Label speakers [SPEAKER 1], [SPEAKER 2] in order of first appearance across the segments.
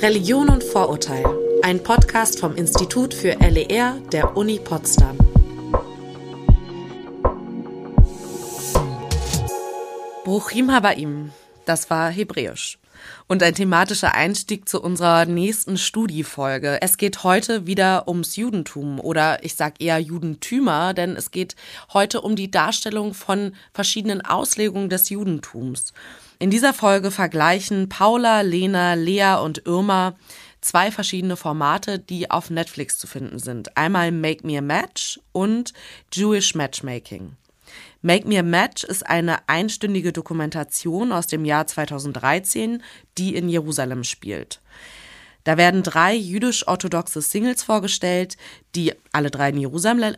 [SPEAKER 1] Religion und Vorurteil, ein Podcast vom Institut für LER der Uni Potsdam. Bruchim Habaim, das war Hebräisch. Und ein thematischer Einstieg zu unserer nächsten Studiefolge. Es geht heute wieder ums Judentum oder ich sag eher Judentümer, denn es geht heute um die Darstellung von verschiedenen Auslegungen des Judentums. In dieser Folge vergleichen Paula, Lena, Lea und Irma zwei verschiedene Formate, die auf Netflix zu finden sind. Einmal Make Me a Match und Jewish Matchmaking. Make Me a Match ist eine einstündige Dokumentation aus dem Jahr 2013, die in Jerusalem spielt. Da werden drei jüdisch-orthodoxe Singles vorgestellt, die alle drei in Jerusalem,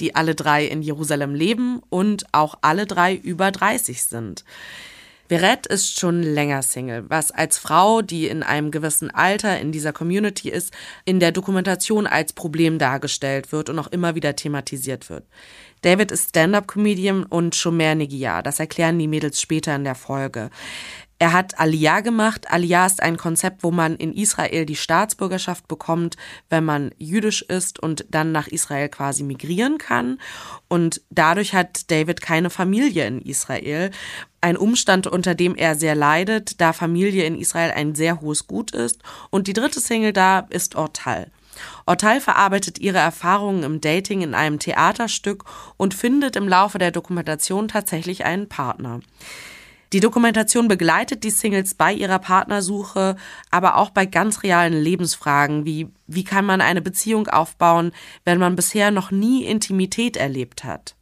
[SPEAKER 1] die alle drei in Jerusalem leben und auch alle drei über 30 sind. Verette ist schon länger Single, was als Frau, die in einem gewissen Alter in dieser Community ist, in der Dokumentation als Problem dargestellt wird und auch immer wieder thematisiert wird. David ist Stand-up-Comedian und Shomer Negia. Das erklären die Mädels später in der Folge. Er hat Aliyah gemacht. Aliyah ist ein Konzept, wo man in Israel die Staatsbürgerschaft bekommt, wenn man jüdisch ist und dann nach Israel quasi migrieren kann. Und dadurch hat David keine Familie in Israel. Ein Umstand, unter dem er sehr leidet, da Familie in Israel ein sehr hohes Gut ist. Und die dritte Single da ist Ortal. Ortal verarbeitet ihre Erfahrungen im Dating in einem Theaterstück und findet im Laufe der Dokumentation tatsächlich einen Partner. Die Dokumentation begleitet die Singles bei ihrer Partnersuche, aber auch bei ganz realen Lebensfragen, wie wie kann man eine Beziehung aufbauen, wenn man bisher noch nie Intimität erlebt hat.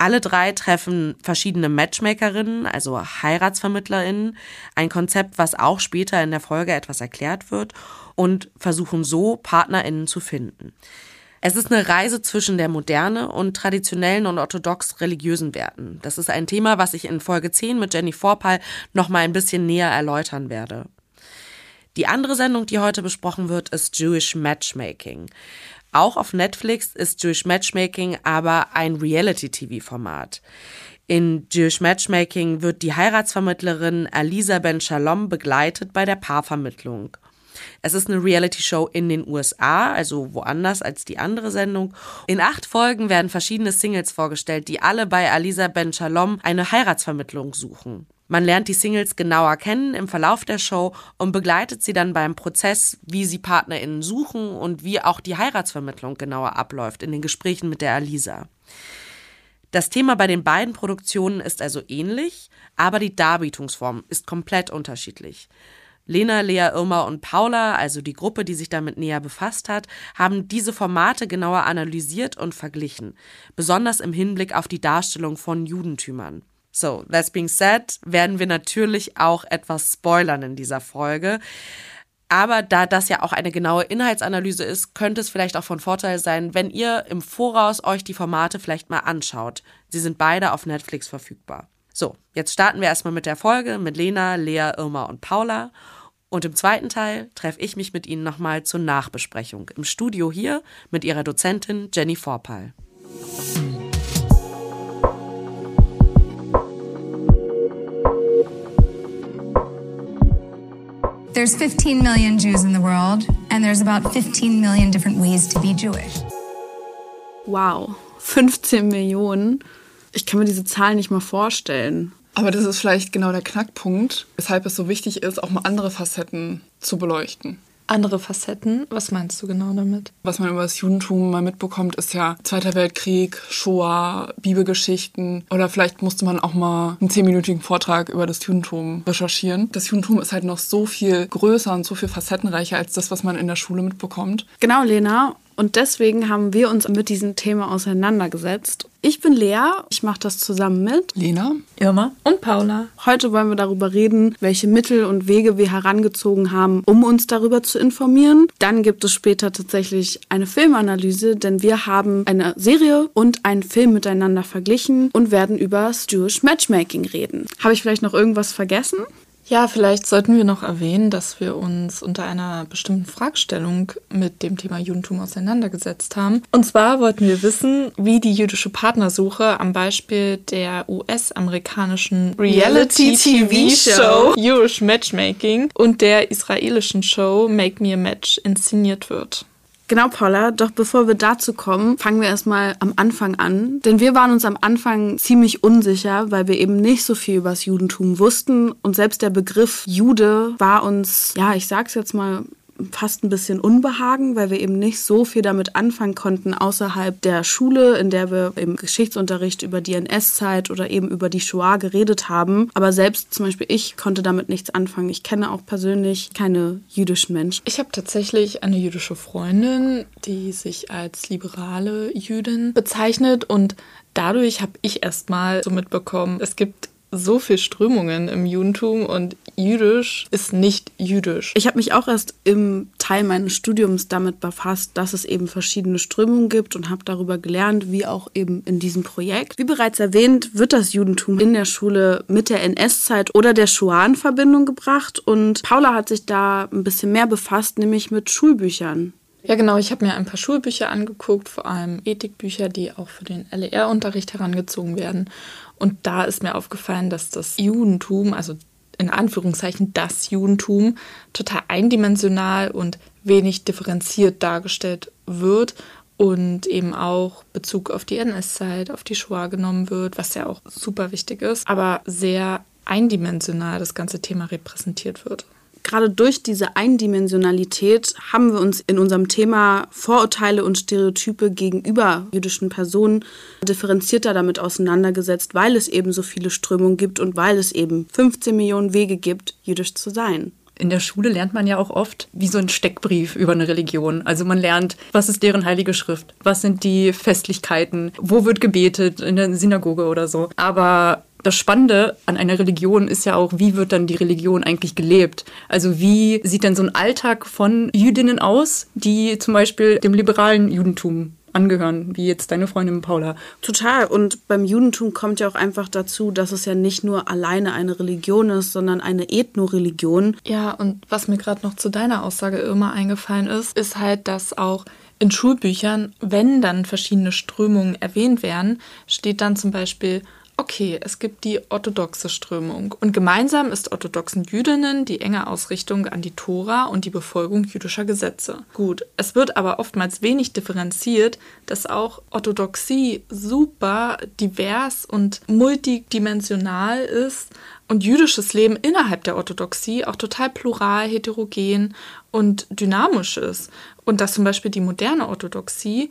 [SPEAKER 1] Alle drei treffen verschiedene Matchmakerinnen, also Heiratsvermittlerinnen, ein Konzept, was auch später in der Folge etwas erklärt wird, und versuchen so Partnerinnen zu finden. Es ist eine Reise zwischen der Moderne und traditionellen und orthodox religiösen Werten. Das ist ein Thema, was ich in Folge 10 mit Jenny Vorpal noch mal ein bisschen näher erläutern werde. Die andere Sendung, die heute besprochen wird, ist Jewish Matchmaking. Auch auf Netflix ist Jewish Matchmaking aber ein Reality-TV-Format. In Jewish Matchmaking wird die Heiratsvermittlerin Alisa Ben Shalom begleitet bei der Paarvermittlung. Es ist eine Reality-Show in den USA, also woanders als die andere Sendung. In acht Folgen werden verschiedene Singles vorgestellt, die alle bei Alisa Ben Shalom eine Heiratsvermittlung suchen. Man lernt die Singles genauer kennen im Verlauf der Show und begleitet sie dann beim Prozess, wie sie PartnerInnen suchen und wie auch die Heiratsvermittlung genauer abläuft in den Gesprächen mit der Alisa. Das Thema bei den beiden Produktionen ist also ähnlich, aber die Darbietungsform ist komplett unterschiedlich. Lena, Lea, Irma und Paula, also die Gruppe, die sich damit näher befasst hat, haben diese Formate genauer analysiert und verglichen, besonders im Hinblick auf die Darstellung von Judentümern. So, that being said, werden wir natürlich auch etwas spoilern in dieser Folge. Aber da das ja auch eine genaue Inhaltsanalyse ist, könnte es vielleicht auch von Vorteil sein, wenn ihr im Voraus euch die Formate vielleicht mal anschaut. Sie sind beide auf Netflix verfügbar. So, jetzt starten wir erstmal mit der Folge mit Lena, Lea, Irma und Paula. Und im zweiten Teil treffe ich mich mit Ihnen nochmal zur Nachbesprechung im Studio hier mit Ihrer Dozentin Jenny Vorpal.
[SPEAKER 2] There's 15 million Jews in the world, and there's about 15 million different ways to be Jewish.
[SPEAKER 3] Wow, 15 Millionen. Ich kann mir diese Zahl nicht mal vorstellen.
[SPEAKER 4] Aber das ist vielleicht genau der Knackpunkt, weshalb es so wichtig ist, auch mal andere Facetten zu beleuchten.
[SPEAKER 3] Andere Facetten? Was meinst du genau damit?
[SPEAKER 4] Was man über das Judentum mal mitbekommt, ist ja Zweiter Weltkrieg, Shoah, Bibelgeschichten. Oder vielleicht musste man auch mal einen zehnminütigen Vortrag über das Judentum recherchieren. Das Judentum ist halt noch so viel größer und so viel facettenreicher als das, was man in der Schule mitbekommt.
[SPEAKER 3] Genau, Lena. Und deswegen haben wir uns mit diesem Thema auseinandergesetzt. Ich bin Lea, ich mache das zusammen mit
[SPEAKER 4] Lena,
[SPEAKER 5] Irma und Paula.
[SPEAKER 3] Heute wollen wir darüber reden, welche Mittel und Wege wir herangezogen haben, um uns darüber zu informieren. Dann gibt es später tatsächlich eine Filmanalyse, denn wir haben eine Serie und einen Film miteinander verglichen und werden über Jewish Matchmaking reden. Habe ich vielleicht noch irgendwas vergessen?
[SPEAKER 5] Ja, vielleicht sollten wir noch erwähnen, dass wir uns unter einer bestimmten Fragestellung mit dem Thema Judentum auseinandergesetzt haben. Und zwar wollten wir wissen, wie die jüdische Partnersuche am Beispiel der US-amerikanischen Reality-TV-Show Jewish Matchmaking und der israelischen Show Make Me a Match inszeniert wird.
[SPEAKER 3] Genau, Paula. Doch bevor wir dazu kommen, fangen wir erstmal am Anfang an. Denn wir waren uns am Anfang ziemlich unsicher, weil wir eben nicht so viel über das Judentum wussten. Und selbst der Begriff Jude war uns, ja, ich sag's jetzt mal fast ein bisschen Unbehagen, weil wir eben nicht so viel damit anfangen konnten außerhalb der Schule, in der wir im Geschichtsunterricht über die NS-Zeit oder eben über die Shoah geredet haben. Aber selbst zum Beispiel ich konnte damit nichts anfangen. Ich kenne auch persönlich keine jüdischen Menschen.
[SPEAKER 5] Ich habe tatsächlich eine jüdische Freundin, die sich als liberale Jüdin bezeichnet und dadurch habe ich erstmal so mitbekommen, es gibt so viel Strömungen im Judentum und jüdisch ist nicht jüdisch.
[SPEAKER 3] Ich habe mich auch erst im Teil meines Studiums damit befasst, dass es eben verschiedene Strömungen gibt und habe darüber gelernt, wie auch eben in diesem Projekt. Wie bereits erwähnt, wird das Judentum in der Schule mit der NS-Zeit oder der Shoah in Verbindung gebracht und Paula hat sich da ein bisschen mehr befasst, nämlich mit Schulbüchern.
[SPEAKER 5] Ja, genau. Ich habe mir ein paar Schulbücher angeguckt, vor allem Ethikbücher, die auch für den LER-Unterricht herangezogen werden. Und da ist mir aufgefallen, dass das Judentum, also in Anführungszeichen das Judentum, total eindimensional und wenig differenziert dargestellt wird und eben auch Bezug auf die NS-Zeit, auf die Shoah genommen wird, was ja auch super wichtig ist, aber sehr eindimensional das ganze Thema repräsentiert wird
[SPEAKER 3] gerade durch diese Eindimensionalität haben wir uns in unserem Thema Vorurteile und Stereotype gegenüber jüdischen Personen differenzierter damit auseinandergesetzt, weil es eben so viele Strömungen gibt und weil es eben 15 Millionen Wege gibt, jüdisch zu sein.
[SPEAKER 6] In der Schule lernt man ja auch oft wie so ein Steckbrief über eine Religion. Also man lernt, was ist deren heilige Schrift, was sind die Festlichkeiten, wo wird gebetet in der Synagoge oder so. Aber das Spannende an einer Religion ist ja auch, wie wird dann die Religion eigentlich gelebt? Also wie sieht denn so ein Alltag von Jüdinnen aus, die zum Beispiel dem liberalen Judentum angehören, wie jetzt deine Freundin Paula.
[SPEAKER 3] Total. Und beim Judentum kommt ja auch einfach dazu, dass es ja nicht nur alleine eine Religion ist, sondern eine Ethnoreligion.
[SPEAKER 5] Ja, und was mir gerade noch zu deiner Aussage immer eingefallen ist, ist halt, dass auch in Schulbüchern, wenn dann verschiedene Strömungen erwähnt werden, steht dann zum Beispiel Okay, es gibt die orthodoxe Strömung und gemeinsam ist orthodoxen Jüdinnen die enge Ausrichtung an die Tora und die Befolgung jüdischer Gesetze. Gut, es wird aber oftmals wenig differenziert, dass auch Orthodoxie super divers und multidimensional ist und jüdisches Leben innerhalb der Orthodoxie auch total plural, heterogen und dynamisch ist. Und dass zum Beispiel die moderne Orthodoxie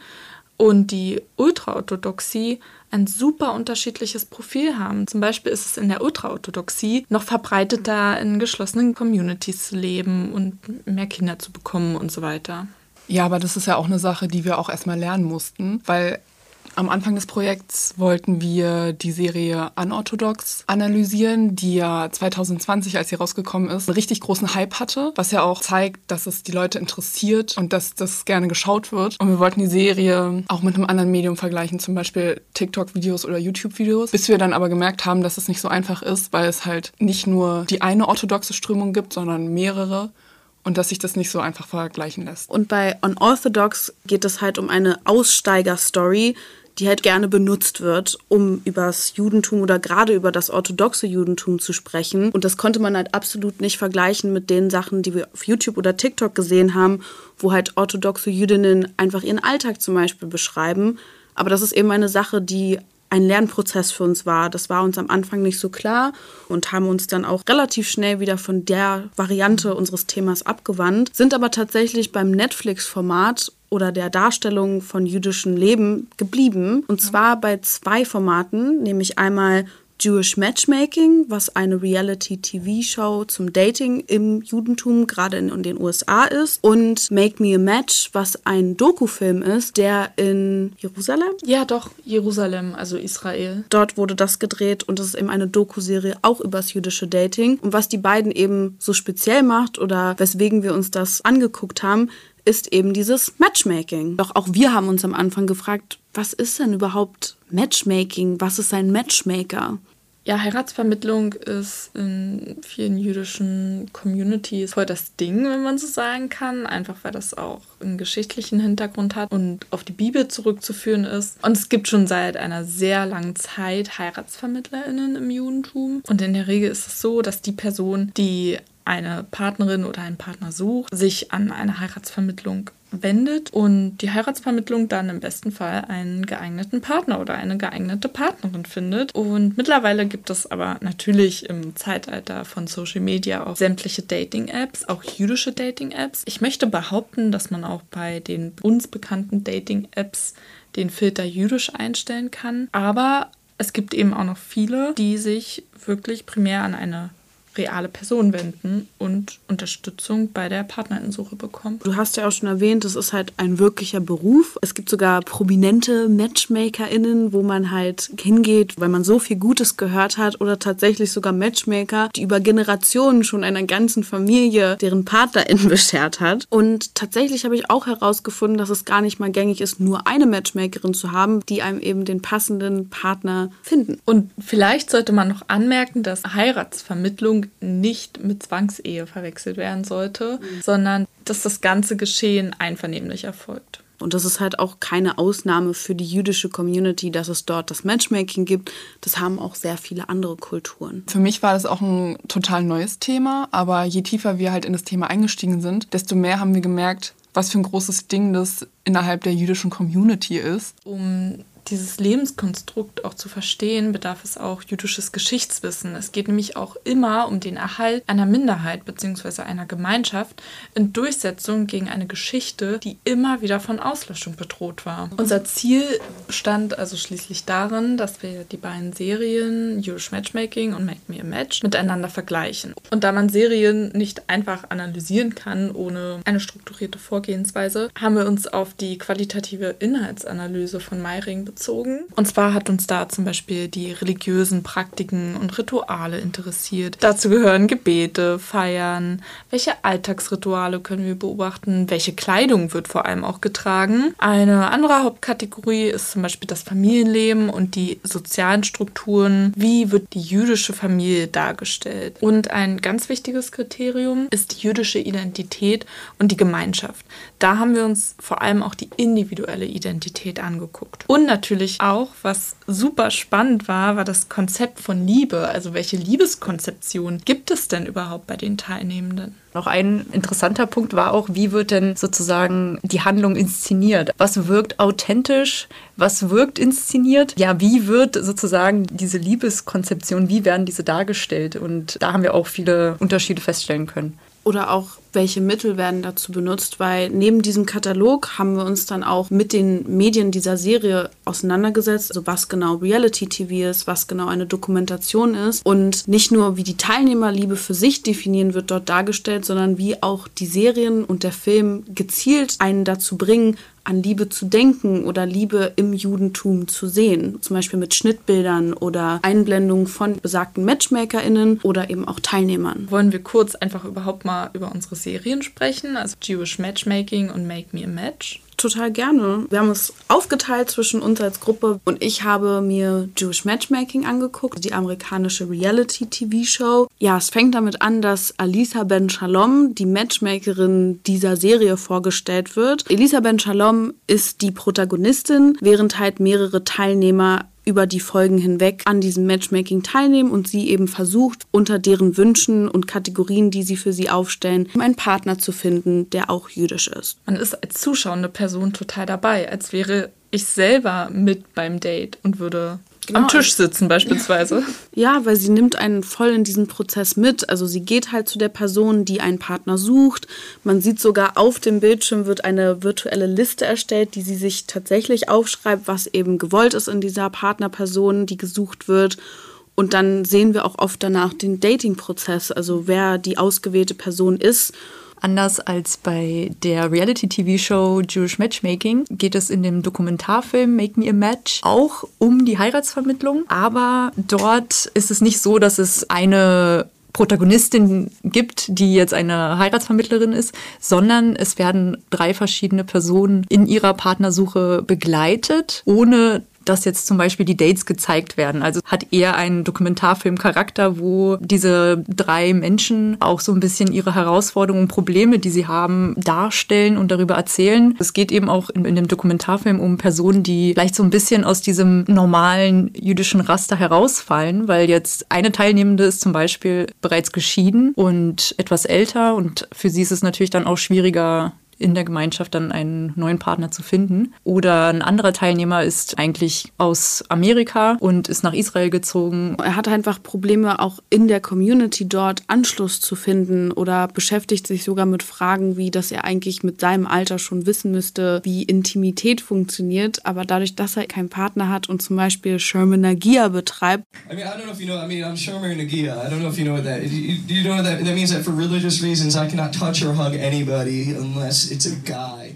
[SPEAKER 5] und die Ultraorthodoxie ein super unterschiedliches Profil haben. Zum Beispiel ist es in der Ultraorthodoxie noch verbreiteter, in geschlossenen Communities zu leben und mehr Kinder zu bekommen und so weiter. Ja, aber das ist ja auch eine Sache, die wir auch erstmal lernen mussten, weil am Anfang des Projekts wollten wir die Serie Unorthodox analysieren, die ja 2020, als sie rausgekommen ist, einen richtig großen Hype hatte, was ja auch zeigt, dass es die Leute interessiert und dass das gerne geschaut wird. Und wir wollten die Serie auch mit einem anderen Medium vergleichen, zum Beispiel TikTok-Videos oder YouTube-Videos, bis wir dann aber gemerkt haben, dass es nicht so einfach ist, weil es halt nicht nur die eine orthodoxe Strömung gibt, sondern mehrere und dass sich das nicht so einfach vergleichen lässt.
[SPEAKER 3] Und bei Unorthodox geht es halt um eine Aussteiger-Story, die halt gerne benutzt wird, um über das Judentum oder gerade über das orthodoxe Judentum zu sprechen. Und das konnte man halt absolut nicht vergleichen mit den Sachen, die wir auf YouTube oder TikTok gesehen haben, wo halt orthodoxe Jüdinnen einfach ihren Alltag zum Beispiel beschreiben. Aber das ist eben eine Sache, die ein Lernprozess für uns war. Das war uns am Anfang nicht so klar und haben uns dann auch relativ schnell wieder von der Variante unseres Themas abgewandt, sind aber tatsächlich beim Netflix-Format oder der Darstellung von jüdischem Leben geblieben. Und zwar bei zwei Formaten, nämlich einmal Jewish Matchmaking, was eine Reality-TV-Show zum Dating im Judentum, gerade in, den USA ist. Und Make Me a Match, was ein Dokufilm ist, der in Jerusalem?
[SPEAKER 5] Ja, doch, Jerusalem, also Israel.
[SPEAKER 3] Dort wurde das gedreht und es ist eben eine Doku-Serie auch über das jüdische Dating. Und was die beiden eben so speziell macht oder weswegen wir uns das angeguckt haben, ist eben dieses Matchmaking. Doch auch wir haben uns am Anfang gefragt, was ist denn überhaupt Matchmaking? Was ist ein Matchmaker?
[SPEAKER 5] Ja, Heiratsvermittlung ist in vielen jüdischen Communities voll das Ding, wenn man so sagen kann. Einfach weil das auch einen geschichtlichen Hintergrund hat und auf die Bibel zurückzuführen ist. Und es gibt schon seit einer sehr langen Zeit HeiratsvermittlerInnen im Judentum. Und in der Regel ist es so, dass die Person, die eine Partnerin oder einen Partner sucht, sich an eine Heiratsvermittlung wendet und die Heiratsvermittlung dann im besten Fall einen geeigneten Partner oder eine geeignete Partnerin findet. Und mittlerweile gibt es aber natürlich im Zeitalter von Social Media auch sämtliche Dating-Apps, auch jüdische Dating-Apps. Ich möchte behaupten, dass man auch bei den uns bekannten Dating-Apps den Filter jüdisch einstellen kann. Aber es gibt eben auch noch viele, die sich wirklich primär an eine reale Person wenden und Unterstützung bei der Partnerinsuche bekommen.
[SPEAKER 3] Du hast ja auch schon erwähnt, das ist halt ein wirklicher Beruf. Es gibt sogar prominente MatchmakerInnen, wo man halt hingeht, weil man so viel Gutes gehört hat oder tatsächlich sogar Matchmaker, die über Generationen schon einer ganzen Familie deren PartnerInnen beschert hat. Und tatsächlich habe ich auch herausgefunden, dass es gar nicht mal gängig ist, nur eine Matchmakerin zu haben, die einem eben den passenden Partner finden.
[SPEAKER 5] Und vielleicht sollte man noch anmerken, dass Heiratsvermittlung nicht mit Zwangsehe verwechselt werden sollte, mhm. sondern dass das ganze Geschehen einvernehmlich erfolgt.
[SPEAKER 3] Und das ist halt auch keine Ausnahme für die jüdische Community, dass es dort das Matchmaking gibt. Das haben auch sehr viele andere Kulturen.
[SPEAKER 4] Für mich war das auch ein total neues Thema, aber je tiefer wir halt in das Thema eingestiegen sind, desto mehr haben wir gemerkt, was für ein großes Ding das innerhalb der jüdischen Community ist.
[SPEAKER 5] Um dieses Lebenskonstrukt auch zu verstehen, bedarf es auch jüdisches Geschichtswissen. Es geht nämlich auch immer um den Erhalt einer Minderheit bzw. einer Gemeinschaft in Durchsetzung gegen eine Geschichte, die immer wieder von Auslöschung bedroht war. Unser Ziel stand also schließlich darin, dass wir die beiden Serien Jewish Matchmaking und Make Me a Match miteinander vergleichen. Und da man Serien nicht einfach analysieren kann ohne eine strukturierte Vorgehensweise, haben wir uns auf die qualitative Inhaltsanalyse von Meiring bezogen. Und zwar hat uns da zum Beispiel die religiösen Praktiken und Rituale interessiert. Dazu gehören Gebete, Feiern, welche Alltagsrituale können wir beobachten, welche Kleidung wird vor allem auch getragen. Eine andere Hauptkategorie ist zum Beispiel das Familienleben und die sozialen Strukturen. Wie wird die jüdische Familie dargestellt? Und ein ganz wichtiges Kriterium ist die jüdische Identität und die Gemeinschaft. Da haben wir uns vor allem auch die individuelle Identität angeguckt. Und natürlich auch, was super spannend war, war das Konzept von Liebe. Also welche Liebeskonzeption gibt es denn überhaupt bei den Teilnehmenden?
[SPEAKER 1] Noch ein interessanter Punkt war auch, wie wird denn sozusagen die Handlung inszeniert? Was wirkt authentisch? Was wirkt inszeniert? Ja, wie wird sozusagen diese Liebeskonzeption, wie werden diese dargestellt? Und da haben wir auch viele Unterschiede feststellen können
[SPEAKER 3] oder auch welche Mittel werden dazu benutzt, weil neben diesem Katalog haben wir uns dann auch mit den Medien dieser Serie auseinandergesetzt, also was genau Reality TV ist, was genau eine Dokumentation ist und nicht nur wie die Teilnehmerliebe für sich definieren wird dort dargestellt, sondern wie auch die Serien und der Film gezielt einen dazu bringen, an Liebe zu denken oder Liebe im Judentum zu sehen. Zum Beispiel mit Schnittbildern oder Einblendungen von besagten MatchmakerInnen oder eben auch Teilnehmern.
[SPEAKER 5] Wollen wir kurz einfach überhaupt mal über unsere Serien sprechen, also Jewish Matchmaking und Make Me a Match?
[SPEAKER 3] total gerne. Wir haben es aufgeteilt zwischen uns als Gruppe und ich habe mir Jewish Matchmaking angeguckt, die amerikanische Reality-TV-Show. Ja, es fängt damit an, dass Alisa Ben Shalom, die Matchmakerin dieser Serie, vorgestellt wird. Elisa Ben Shalom ist die Protagonistin, während halt mehrere Teilnehmer über die Folgen hinweg an diesem Matchmaking teilnehmen und sie eben versucht, unter deren Wünschen und Kategorien, die sie für sie aufstellen, einen Partner zu finden, der auch jüdisch ist.
[SPEAKER 5] Man ist als zuschauende Person total dabei, als wäre ich selber mit beim Date und würde genau. am Tisch sitzen beispielsweise.
[SPEAKER 3] Ja, weil sie nimmt einen voll in diesen Prozess mit. Also sie geht halt zu der Person, die einen Partner sucht. Man sieht sogar auf dem Bildschirm wird eine virtuelle Liste erstellt, die sie sich tatsächlich aufschreibt, was eben gewollt ist in dieser Partnerperson, die gesucht wird. Und dann sehen wir auch oft danach den Dating-Prozess, also wer die ausgewählte Person ist.
[SPEAKER 1] Anders als bei der Reality-TV-Show Jewish Matchmaking geht es in dem Dokumentarfilm Make Me a Match auch um die Heiratsvermittlung. Aber dort ist es nicht so, dass es eine Protagonistin gibt, die jetzt eine Heiratsvermittlerin ist, sondern es werden drei verschiedene Personen in ihrer Partnersuche begleitet, ohne
[SPEAKER 6] dass jetzt zum Beispiel die Dates gezeigt werden. Also hat eher einen Dokumentarfilmcharakter, wo diese drei Menschen auch so ein bisschen ihre Herausforderungen Probleme, die sie haben, darstellen und darüber erzählen. Es geht eben auch in, in dem Dokumentarfilm um Personen, die vielleicht so ein bisschen aus diesem normalen jüdischen Raster herausfallen, weil jetzt eine Teilnehmende ist zum Beispiel bereits geschieden und etwas älter und für sie ist es natürlich dann auch schwieriger, in der Gemeinschaft dann einen neuen Partner zu finden. Oder ein anderer Teilnehmer ist eigentlich aus Amerika und ist nach Israel gezogen.
[SPEAKER 3] Er hat einfach Probleme, auch in der Community dort Anschluss zu finden oder beschäftigt sich sogar mit Fragen wie, dass er eigentlich mit seinem Alter schon wissen müsste, wie Intimität funktioniert. Aber dadurch, dass er keinen Partner hat und zum Beispiel Sherman Nagia betreibt. I mean, I don't know if you know, I mean, I'm Sherman Nagia. I don't know if you know what that, do you know what that, that means that for religious reasons I cannot touch or hug anybody unless it's a guy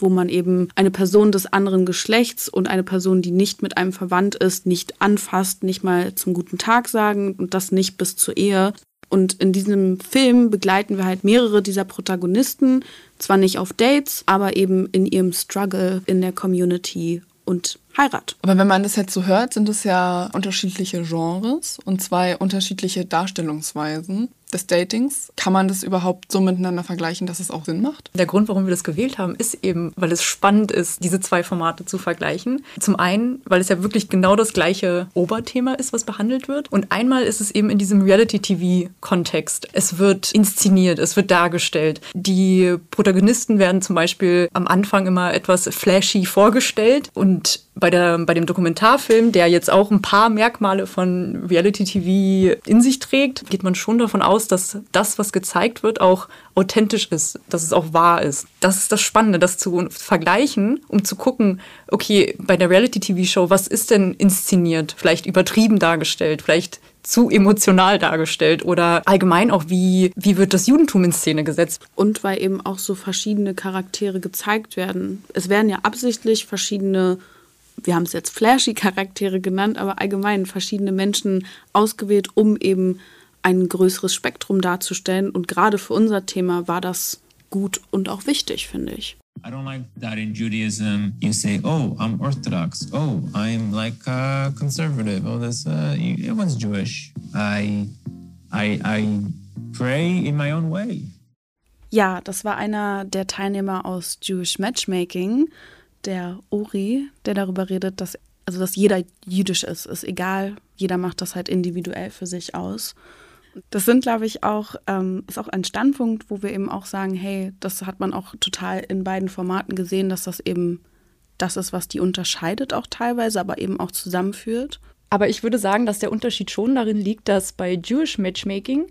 [SPEAKER 3] wo man eben eine Person des anderen Geschlechts und eine Person, die nicht mit einem verwandt ist, nicht anfasst, nicht mal zum guten Tag sagen und das nicht bis zur Ehe. Und in diesem Film begleiten wir halt mehrere dieser Protagonisten, zwar nicht auf Dates, aber eben in ihrem Struggle in der Community und Heirat.
[SPEAKER 4] Aber wenn man das jetzt so hört, sind es ja unterschiedliche Genres und zwei unterschiedliche Darstellungsweisen des Datings. Kann man das überhaupt so miteinander vergleichen, dass es auch Sinn macht?
[SPEAKER 6] Der Grund, warum wir das gewählt haben, ist eben, weil es spannend ist, diese zwei Formate zu vergleichen. Zum einen, weil es ja wirklich genau das gleiche Oberthema ist, was behandelt wird. Und einmal ist es eben in diesem Reality-TV-Kontext. Es wird inszeniert, es wird dargestellt. Die Protagonisten werden zum Beispiel am Anfang immer etwas flashy vorgestellt und bei, der, bei dem Dokumentarfilm, der jetzt auch ein paar Merkmale von Reality TV in sich trägt, geht man schon davon aus, dass das, was gezeigt wird, auch authentisch ist, dass es auch wahr ist. Das ist das Spannende, das zu vergleichen, um zu gucken, okay, bei der Reality TV Show, was ist denn inszeniert? Vielleicht übertrieben dargestellt, vielleicht zu emotional dargestellt oder allgemein auch, wie, wie wird das Judentum in Szene gesetzt.
[SPEAKER 3] Und weil eben auch so verschiedene Charaktere gezeigt werden. Es werden ja absichtlich verschiedene wir haben es jetzt flashy Charaktere genannt, aber allgemein verschiedene Menschen ausgewählt, um eben ein größeres Spektrum darzustellen. Und gerade für unser Thema war das gut und auch wichtig, finde ich. I don't like that in Judaism you say, oh, I'm Orthodox, oh, I'm like uh, conservative, oh, this, uh, everyone's Jewish. I, I, I pray in my own way. Ja, das war einer der Teilnehmer aus Jewish Matchmaking der Ori, der darüber redet, dass, also dass jeder jüdisch ist, ist egal, jeder macht das halt individuell für sich aus. Das sind, glaube ich, auch, ähm, ist auch ein Standpunkt, wo wir eben auch sagen, hey, das hat man auch total in beiden Formaten gesehen, dass das eben das ist, was die unterscheidet auch teilweise, aber eben auch zusammenführt.
[SPEAKER 6] Aber ich würde sagen, dass der Unterschied schon darin liegt, dass bei Jewish Matchmaking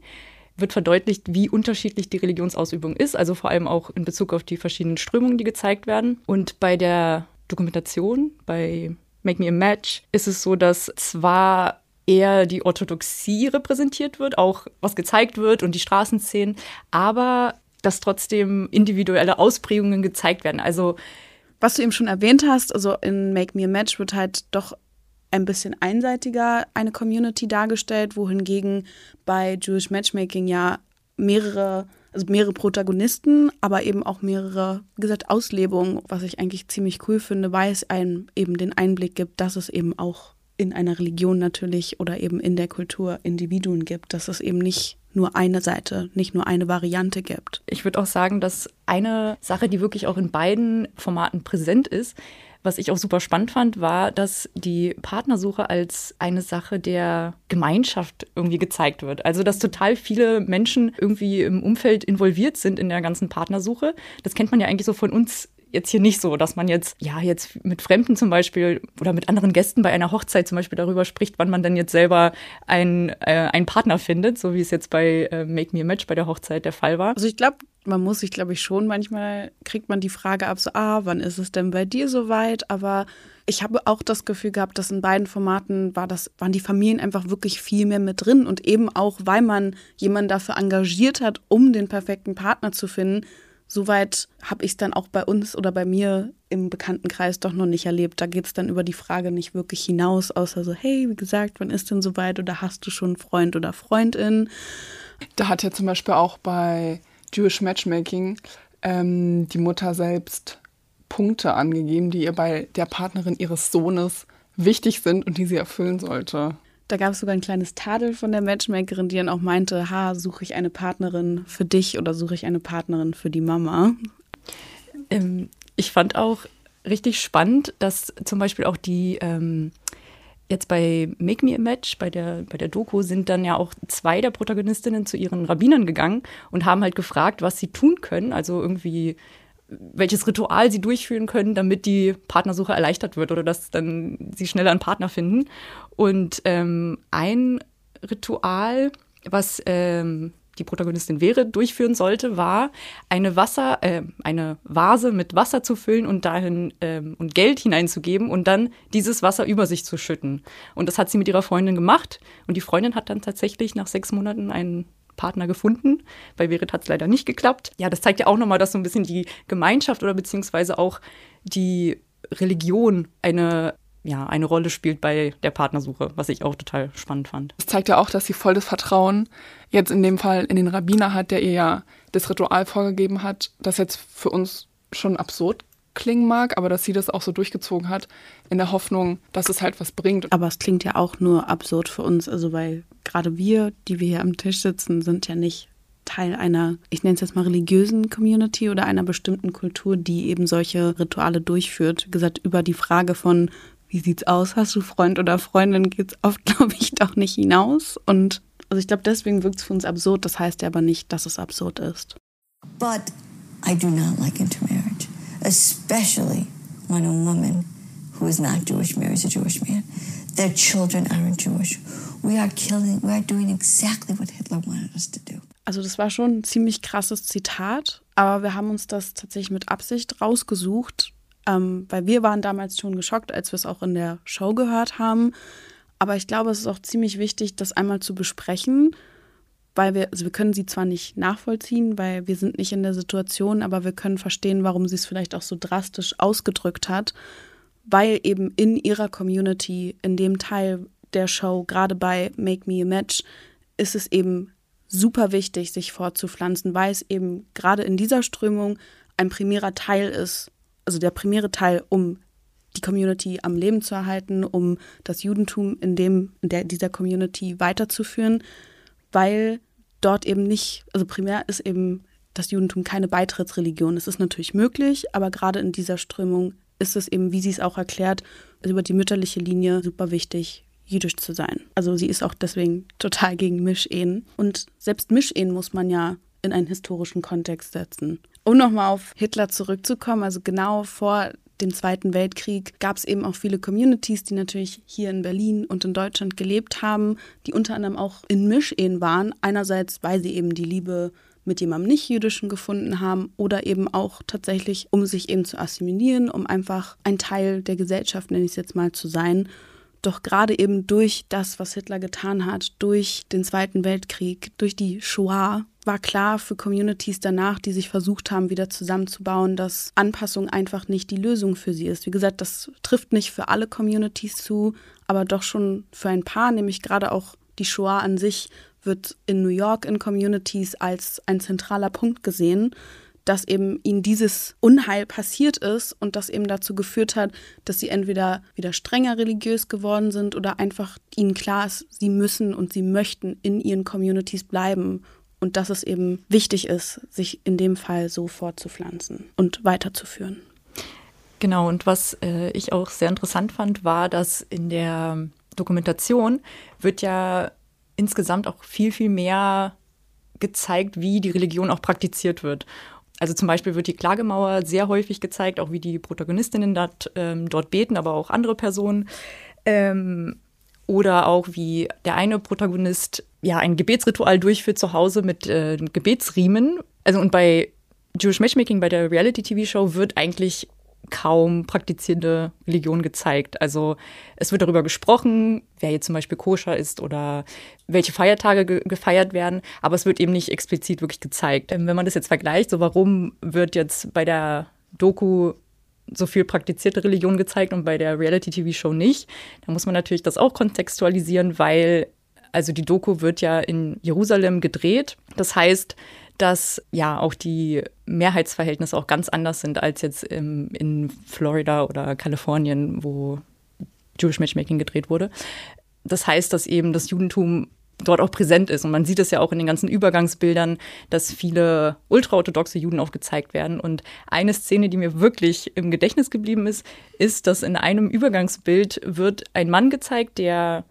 [SPEAKER 6] wird verdeutlicht, wie unterschiedlich die Religionsausübung ist, also vor allem auch in Bezug auf die verschiedenen Strömungen, die gezeigt werden. Und bei der Dokumentation, bei Make Me a Match, ist es so, dass zwar eher die Orthodoxie repräsentiert wird, auch was gezeigt wird und die Straßenszenen, aber dass trotzdem individuelle Ausprägungen gezeigt werden. Also
[SPEAKER 3] was du eben schon erwähnt hast, also in Make Me a Match wird halt doch ein bisschen einseitiger eine Community dargestellt, wohingegen bei Jewish Matchmaking ja mehrere, also mehrere Protagonisten, aber eben auch mehrere, wie gesagt, Auslebungen, was ich eigentlich ziemlich cool finde, weil es einem eben den Einblick gibt, dass es eben auch in einer Religion natürlich oder eben in der Kultur Individuen gibt, dass es eben nicht nur eine Seite, nicht nur eine Variante gibt.
[SPEAKER 6] Ich würde auch sagen, dass eine Sache, die wirklich auch in beiden Formaten präsent ist, was ich auch super spannend fand, war, dass die Partnersuche als eine Sache der Gemeinschaft irgendwie gezeigt wird. Also, dass total viele Menschen irgendwie im Umfeld involviert sind in der ganzen Partnersuche. Das kennt man ja eigentlich so von uns jetzt hier nicht so, dass man jetzt, ja, jetzt mit Fremden zum Beispiel oder mit anderen Gästen bei einer Hochzeit zum Beispiel darüber spricht, wann man dann jetzt selber einen, äh, einen Partner findet, so wie es jetzt bei äh, Make Me a Match bei der Hochzeit der Fall war.
[SPEAKER 3] Also ich glaube, man muss sich, glaube ich, schon manchmal kriegt man die Frage ab, so, ah, wann ist es denn bei dir soweit? Aber ich habe auch das Gefühl gehabt, dass in beiden Formaten war das, waren die Familien einfach wirklich viel mehr mit drin und eben auch, weil man jemanden dafür engagiert hat, um den perfekten Partner zu finden, Soweit habe ich es dann auch bei uns oder bei mir im Bekanntenkreis doch noch nicht erlebt. Da geht es dann über die Frage nicht wirklich hinaus, außer so, hey, wie gesagt, wann ist denn soweit oder hast du schon Freund oder Freundin?
[SPEAKER 4] Da hat ja zum Beispiel auch bei Jewish Matchmaking ähm, die Mutter selbst Punkte angegeben, die ihr bei der Partnerin ihres Sohnes wichtig sind und die sie erfüllen sollte.
[SPEAKER 3] Da gab es sogar ein kleines Tadel von der Matchmakerin, die dann auch meinte, ha, suche ich eine Partnerin für dich oder suche ich eine Partnerin für die Mama?
[SPEAKER 6] Ähm, ich fand auch richtig spannend, dass zum Beispiel auch die ähm, jetzt bei Make Me a Match, bei der, bei der Doku, sind dann ja auch zwei der Protagonistinnen zu ihren Rabbinern gegangen und haben halt gefragt, was sie tun können. Also irgendwie welches Ritual sie durchführen können, damit die Partnersuche erleichtert wird oder dass dann sie schneller einen Partner finden. Und ähm, ein Ritual, was ähm, die Protagonistin wäre, durchführen sollte, war eine Wasser, äh, eine Vase mit Wasser zu füllen und dahin ähm, und Geld hineinzugeben und dann dieses Wasser über sich zu schütten. Und das hat sie mit ihrer Freundin gemacht und die Freundin hat dann tatsächlich nach sechs Monaten einen Partner gefunden. Bei Verit hat es leider nicht geklappt. Ja, das zeigt ja auch nochmal, dass so ein bisschen die Gemeinschaft oder beziehungsweise auch die Religion eine ja, eine Rolle spielt bei der Partnersuche, was ich auch total spannend fand.
[SPEAKER 4] Es zeigt ja auch, dass sie voll das Vertrauen jetzt in dem Fall in den Rabbiner hat, der ihr ja das Ritual vorgegeben hat, das jetzt für uns schon absurd klingen mag, aber dass sie das auch so durchgezogen hat, in der Hoffnung, dass es halt was bringt.
[SPEAKER 3] Aber es klingt ja auch nur absurd für uns, also weil gerade wir, die wir hier am Tisch sitzen, sind ja nicht Teil einer, ich nenne es jetzt mal religiösen Community oder einer bestimmten Kultur, die eben solche Rituale durchführt. Wie gesagt, über die Frage von, wie sieht's aus, hast du Freund oder Freundin, geht es oft, glaube ich, doch nicht hinaus. Und also ich glaube, deswegen wirkt es für uns absurd. Das heißt ja aber nicht, dass es absurd ist.
[SPEAKER 7] But I do not like intermarriage, especially when a woman who is not Jewish marries a Jewish man. Their children aren't Jewish. We are killing, we are doing exactly what Hitler wanted us to do.
[SPEAKER 3] Also das war schon ein ziemlich krasses Zitat, aber wir haben uns das tatsächlich mit Absicht rausgesucht, ähm, weil wir waren damals schon geschockt, als wir es auch in der Show gehört haben. Aber ich glaube, es ist auch ziemlich wichtig, das einmal zu besprechen, weil wir, also wir können sie zwar nicht nachvollziehen, weil wir sind nicht in der Situation, aber wir können verstehen, warum sie es vielleicht auch so drastisch ausgedrückt hat, weil eben in ihrer Community, in dem Teil der Show, gerade bei Make Me a Match, ist es eben super wichtig, sich fortzupflanzen, weil es eben gerade in dieser Strömung ein primärer Teil ist, also der primäre Teil, um die Community am Leben zu erhalten, um das Judentum in dem in der, dieser Community weiterzuführen, weil dort eben nicht, also primär ist eben das Judentum keine Beitrittsreligion. Es ist natürlich möglich, aber gerade in dieser Strömung ist es eben, wie sie es auch erklärt, über die mütterliche Linie super wichtig, jüdisch zu sein. Also sie ist auch deswegen total gegen Mischehen. Und selbst Mischehen muss man ja in einen historischen Kontext setzen. Um nochmal auf Hitler zurückzukommen, also genau vor dem Zweiten Weltkrieg gab es eben auch viele Communities, die natürlich hier in Berlin und in Deutschland gelebt haben, die unter anderem auch in Mischehen waren. Einerseits, weil sie eben die Liebe mit jemandem Nicht-Jüdischen gefunden haben oder eben auch tatsächlich, um sich eben zu assimilieren, um einfach ein Teil der Gesellschaft, nenne ich es jetzt mal, zu sein. Doch gerade eben durch das, was Hitler getan hat, durch den Zweiten Weltkrieg, durch die Shoah, war klar für Communities danach, die sich versucht haben, wieder zusammenzubauen, dass Anpassung einfach nicht die Lösung für sie ist. Wie gesagt, das trifft nicht für alle Communities zu, aber doch schon für ein paar, nämlich gerade auch die Shoah an sich wird in New York in Communities als ein zentraler Punkt gesehen dass eben ihnen dieses Unheil passiert ist und das eben dazu geführt hat, dass sie entweder wieder strenger religiös geworden sind oder einfach ihnen klar ist, sie müssen und sie möchten in ihren Communities bleiben und dass es eben wichtig ist, sich in dem Fall so fortzupflanzen und weiterzuführen.
[SPEAKER 6] Genau, und was äh, ich auch sehr interessant fand, war, dass in der Dokumentation wird ja insgesamt auch viel, viel mehr gezeigt, wie die Religion auch praktiziert wird. Also zum Beispiel wird die Klagemauer sehr häufig gezeigt, auch wie die Protagonistinnen dort, ähm, dort beten, aber auch andere Personen. Ähm, oder auch wie der eine Protagonist ja ein Gebetsritual durchführt zu Hause mit äh, Gebetsriemen. Also und bei Jewish Matchmaking, bei der Reality-TV-Show, wird eigentlich kaum praktizierende Religion gezeigt. Also es wird darüber gesprochen, wer jetzt zum Beispiel koscher ist oder welche Feiertage ge gefeiert werden, aber es wird eben nicht explizit wirklich gezeigt. Ähm, wenn man das jetzt vergleicht, so warum wird jetzt bei der Doku so viel praktizierte Religion gezeigt und bei der Reality-TV-Show nicht, dann muss man natürlich das auch kontextualisieren, weil also die Doku wird ja in Jerusalem gedreht. Das heißt, dass ja auch die Mehrheitsverhältnisse auch ganz anders sind als jetzt im, in Florida oder Kalifornien, wo Jewish Matchmaking gedreht wurde. Das heißt, dass eben das Judentum dort auch präsent ist. Und man sieht es ja auch in den ganzen Übergangsbildern, dass viele ultraorthodoxe Juden auch gezeigt werden. Und eine Szene, die mir wirklich im Gedächtnis geblieben ist, ist, dass in einem Übergangsbild wird ein Mann gezeigt, der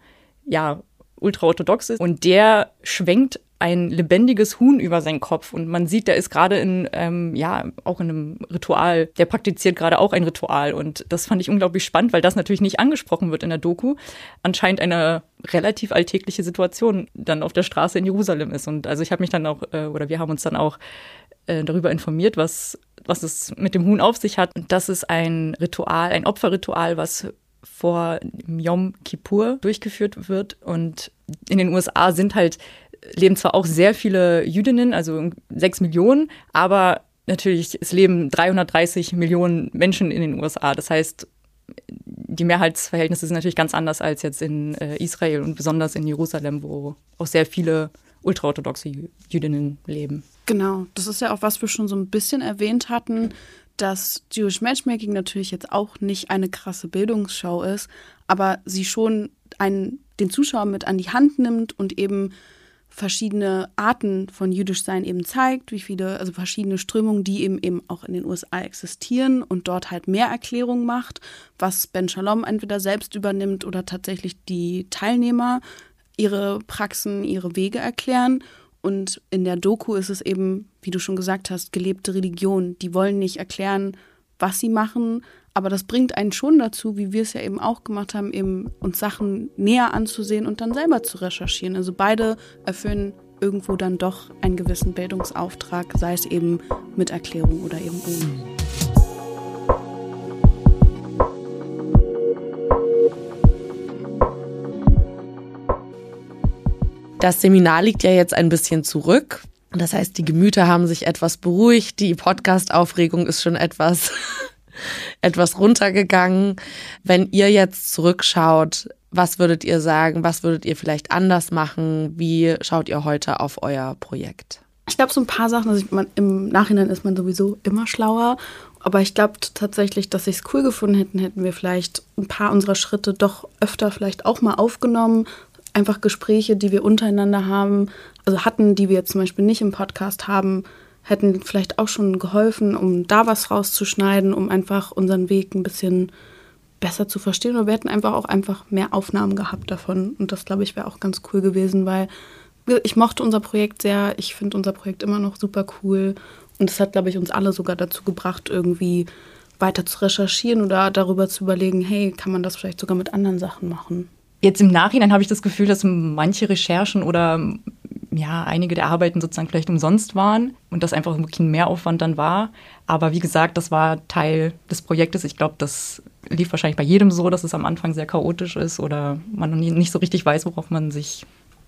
[SPEAKER 6] ja ultraorthodox ist und der schwenkt ein lebendiges Huhn über seinen Kopf und man sieht, der ist gerade in, ähm, ja, auch in einem Ritual, der praktiziert gerade auch ein Ritual und das fand ich unglaublich spannend, weil das natürlich nicht angesprochen wird in der Doku. Anscheinend eine relativ alltägliche Situation dann auf der Straße in Jerusalem ist und also ich habe mich dann auch, äh, oder wir haben uns dann auch äh, darüber informiert, was, was es mit dem Huhn auf sich hat. Und das ist ein Ritual, ein Opferritual, was vor Yom Kippur durchgeführt wird. Und in den USA sind halt leben zwar auch sehr viele Jüdinnen, also sechs Millionen, aber natürlich, es leben 330 Millionen Menschen in den USA. Das heißt, die Mehrheitsverhältnisse sind natürlich ganz anders als jetzt in äh, Israel und besonders in Jerusalem, wo auch sehr viele ultraorthodoxe Jüdinnen leben.
[SPEAKER 3] Genau, das ist ja auch, was wir schon so ein bisschen erwähnt hatten, dass Jewish Matchmaking natürlich jetzt auch nicht eine krasse Bildungsshow ist, aber sie schon einen, den Zuschauer mit an die Hand nimmt und eben verschiedene Arten von jüdisch sein eben zeigt, wie viele, also verschiedene Strömungen, die eben eben auch in den USA existieren und dort halt mehr Erklärung macht, was Ben Shalom entweder selbst übernimmt oder tatsächlich die Teilnehmer ihre Praxen, ihre Wege erklären. Und in der Doku ist es eben, wie du schon gesagt hast, gelebte Religion. Die wollen nicht erklären, was sie machen, aber das bringt einen schon dazu, wie wir es ja eben auch gemacht haben, eben uns Sachen näher anzusehen und dann selber zu recherchieren. Also beide erfüllen irgendwo dann doch einen gewissen Bildungsauftrag, sei es eben mit Erklärung oder eben ohne.
[SPEAKER 1] Das Seminar liegt ja jetzt ein bisschen zurück. Das heißt, die Gemüter haben sich etwas beruhigt, die Podcast-Aufregung ist schon etwas etwas runtergegangen. Wenn ihr jetzt zurückschaut, was würdet ihr sagen? Was würdet ihr vielleicht anders machen? Wie schaut ihr heute auf euer Projekt?
[SPEAKER 3] Ich glaube, so ein paar Sachen, also man, im Nachhinein ist man sowieso immer schlauer. Aber ich glaube tatsächlich, dass ich es cool gefunden hätten, hätten wir vielleicht ein paar unserer Schritte doch öfter vielleicht auch mal aufgenommen. Einfach Gespräche, die wir untereinander haben, also hatten, die wir jetzt zum Beispiel nicht im Podcast haben, hätten vielleicht auch schon geholfen, um da was rauszuschneiden, um einfach unseren Weg ein bisschen besser zu verstehen. Oder wir hätten einfach auch einfach mehr Aufnahmen gehabt davon. Und das, glaube ich, wäre auch ganz cool gewesen, weil ich mochte unser Projekt sehr. Ich finde unser Projekt immer noch super cool. Und es hat, glaube ich, uns alle sogar dazu gebracht, irgendwie weiter zu recherchieren oder darüber zu überlegen, hey, kann man das vielleicht sogar mit anderen Sachen machen?
[SPEAKER 6] Jetzt im Nachhinein habe ich das Gefühl, dass manche Recherchen oder ja, einige der Arbeiten sozusagen vielleicht umsonst waren und das einfach wirklich ein Mehraufwand dann war. Aber wie gesagt, das war Teil des Projektes. Ich glaube, das lief wahrscheinlich bei jedem so, dass es am Anfang sehr chaotisch ist oder man nicht so richtig weiß, worauf man sich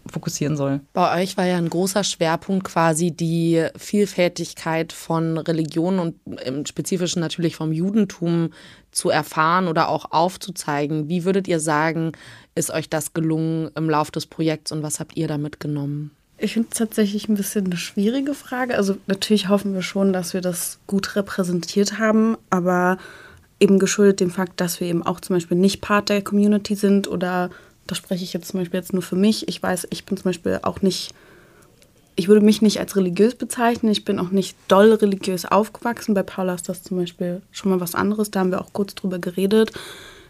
[SPEAKER 6] fokussieren soll.
[SPEAKER 1] Bei euch war ja ein großer Schwerpunkt quasi die Vielfältigkeit von Religionen und im Spezifischen natürlich vom Judentum zu erfahren oder auch aufzuzeigen. Wie würdet ihr sagen, ist euch das gelungen im Lauf des Projekts und was habt ihr da mitgenommen?
[SPEAKER 3] Ich finde es tatsächlich ein bisschen eine schwierige Frage. Also natürlich hoffen wir schon, dass wir das gut repräsentiert haben, aber eben geschuldet dem Fakt, dass wir eben auch zum Beispiel nicht Part der Community sind oder das spreche ich jetzt zum Beispiel jetzt nur für mich. Ich weiß, ich bin zum Beispiel auch nicht, ich würde mich nicht als religiös bezeichnen. Ich bin auch nicht doll religiös aufgewachsen. Bei Paula ist das zum Beispiel schon mal was anderes. Da haben wir auch kurz drüber geredet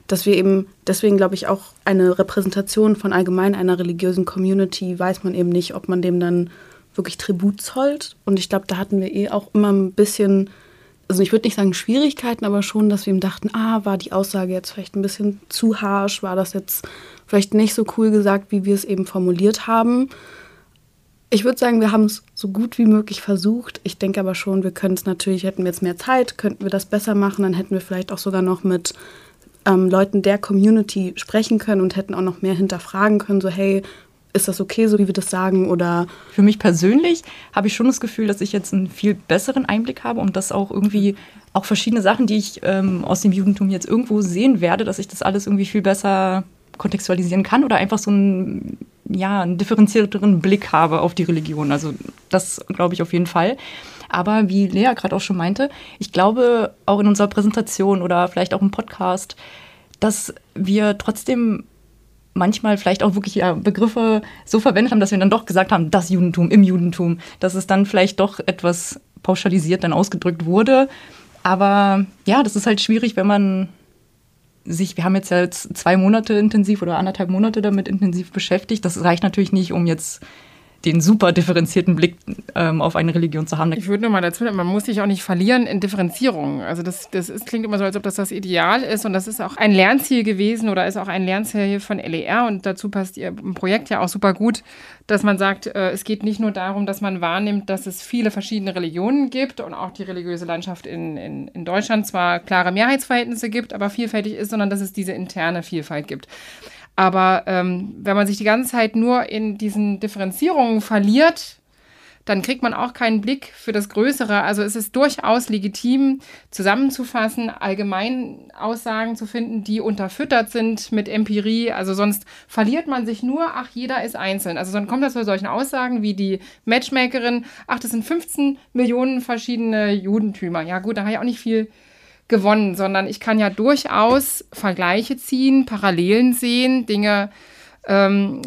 [SPEAKER 3] dass wir eben deswegen, glaube ich, auch eine Repräsentation von allgemein einer religiösen Community weiß man eben nicht, ob man dem dann wirklich Tribut zollt. Und ich glaube, da hatten wir eh auch immer ein bisschen, also ich würde nicht sagen Schwierigkeiten, aber schon, dass wir ihm dachten, ah, war die Aussage jetzt vielleicht ein bisschen zu harsch, war das jetzt vielleicht nicht so cool gesagt, wie wir es eben formuliert haben. Ich würde sagen, wir haben es so gut wie möglich versucht. Ich denke aber schon, wir können es natürlich, hätten wir jetzt mehr Zeit, könnten wir das besser machen, dann hätten wir vielleicht auch sogar noch mit ähm, Leuten der Community sprechen können und hätten auch noch mehr hinterfragen können, so hey, ist das okay, so wie wir das sagen? Oder
[SPEAKER 6] für mich persönlich habe ich schon das Gefühl, dass ich jetzt einen viel besseren Einblick habe und dass auch irgendwie auch verschiedene Sachen, die ich ähm, aus dem Judentum jetzt irgendwo sehen werde, dass ich das alles irgendwie viel besser kontextualisieren kann oder einfach so einen, ja, einen differenzierteren Blick habe auf die Religion. Also Das glaube ich auf jeden Fall. Aber wie Lea gerade auch schon meinte, ich glaube auch in unserer Präsentation oder vielleicht auch im Podcast, dass wir trotzdem manchmal vielleicht auch wirklich ja, Begriffe so verwendet haben, dass wir dann doch gesagt haben, das Judentum im Judentum, dass es dann vielleicht doch etwas pauschalisiert dann ausgedrückt wurde. Aber ja, das ist halt schwierig, wenn man sich, wir haben jetzt ja zwei Monate intensiv oder anderthalb Monate damit intensiv beschäftigt. Das reicht natürlich nicht, um jetzt den super differenzierten Blick ähm, auf eine Religion zu haben.
[SPEAKER 8] Ich würde nur mal dazu, man muss sich auch nicht verlieren in Differenzierung. Also das, das ist, klingt immer so, als ob das das Ideal ist und das ist auch ein Lernziel gewesen oder ist auch ein Lernziel von LER und dazu passt ihr Projekt ja auch super gut, dass man sagt, äh, es geht nicht nur darum, dass man wahrnimmt, dass es viele verschiedene Religionen gibt und auch die religiöse Landschaft in, in, in Deutschland zwar klare Mehrheitsverhältnisse gibt, aber vielfältig ist, sondern dass es diese interne Vielfalt gibt. Aber ähm, wenn man sich die ganze Zeit nur in diesen Differenzierungen verliert, dann kriegt man auch keinen Blick für das Größere. Also es ist durchaus legitim, zusammenzufassen, allgemein Aussagen zu finden, die unterfüttert sind mit Empirie. Also sonst verliert man sich nur, ach, jeder ist einzeln. Also dann kommt das zu solchen Aussagen wie die Matchmakerin, ach, das sind 15 Millionen verschiedene Judentümer. Ja gut, da habe ich auch nicht viel gewonnen, sondern ich kann ja durchaus Vergleiche ziehen, Parallelen sehen, Dinge ähm,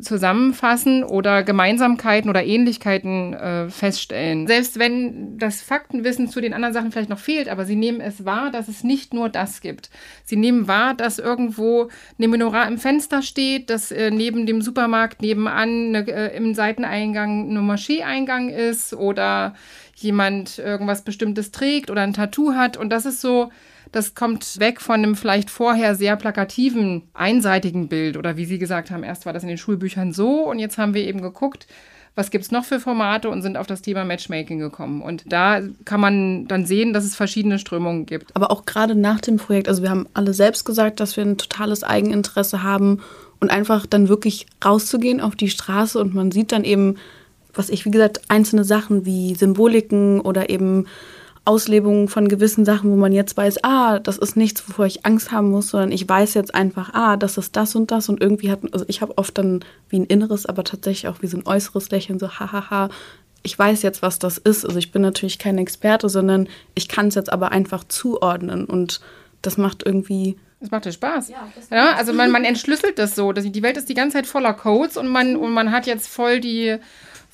[SPEAKER 8] zusammenfassen oder Gemeinsamkeiten oder Ähnlichkeiten äh, feststellen. Selbst wenn das Faktenwissen zu den anderen Sachen vielleicht noch fehlt, aber sie nehmen es wahr, dass es nicht nur das gibt. Sie nehmen wahr, dass irgendwo eine Menorah im Fenster steht, dass äh, neben dem Supermarkt nebenan eine, äh, im Seiteneingang eine Moscheeeingang ist oder jemand irgendwas Bestimmtes trägt oder ein Tattoo hat. Und das ist so, das kommt weg von einem vielleicht vorher sehr plakativen, einseitigen Bild. Oder wie Sie gesagt haben, erst war das in den Schulbüchern so und jetzt haben wir eben geguckt, was gibt es noch für Formate und sind auf das Thema Matchmaking gekommen. Und da kann man dann sehen, dass es verschiedene Strömungen gibt.
[SPEAKER 3] Aber auch gerade nach dem Projekt, also wir haben alle selbst gesagt, dass wir ein totales Eigeninteresse haben und einfach dann wirklich rauszugehen auf die Straße und man sieht dann eben, was ich, wie gesagt, einzelne Sachen wie Symboliken oder eben Auslebungen von gewissen Sachen, wo man jetzt weiß, ah, das ist nichts, wovor ich Angst haben muss, sondern ich weiß jetzt einfach, ah, das ist das und das und irgendwie hat, also ich habe oft dann wie ein inneres, aber tatsächlich auch wie so ein äußeres Lächeln, so hahaha, ich weiß jetzt, was das ist. Also ich bin natürlich kein Experte, sondern ich kann es jetzt aber einfach zuordnen und das macht irgendwie
[SPEAKER 8] das macht ja Spaß. Ja, ja also man, man entschlüsselt das so. Die Welt ist die ganze Zeit voller Codes und man, und man hat jetzt voll die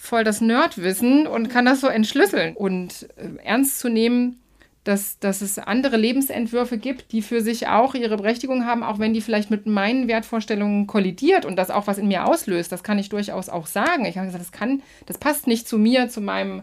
[SPEAKER 8] voll das Nerdwissen und kann das so entschlüsseln. Und äh, ernst zu nehmen, dass, dass es andere Lebensentwürfe gibt, die für sich auch ihre Berechtigung haben, auch wenn die vielleicht mit meinen Wertvorstellungen kollidiert und das auch was in mir auslöst. Das kann ich durchaus auch sagen. Ich habe gesagt, das kann, das passt nicht zu mir, zu meinem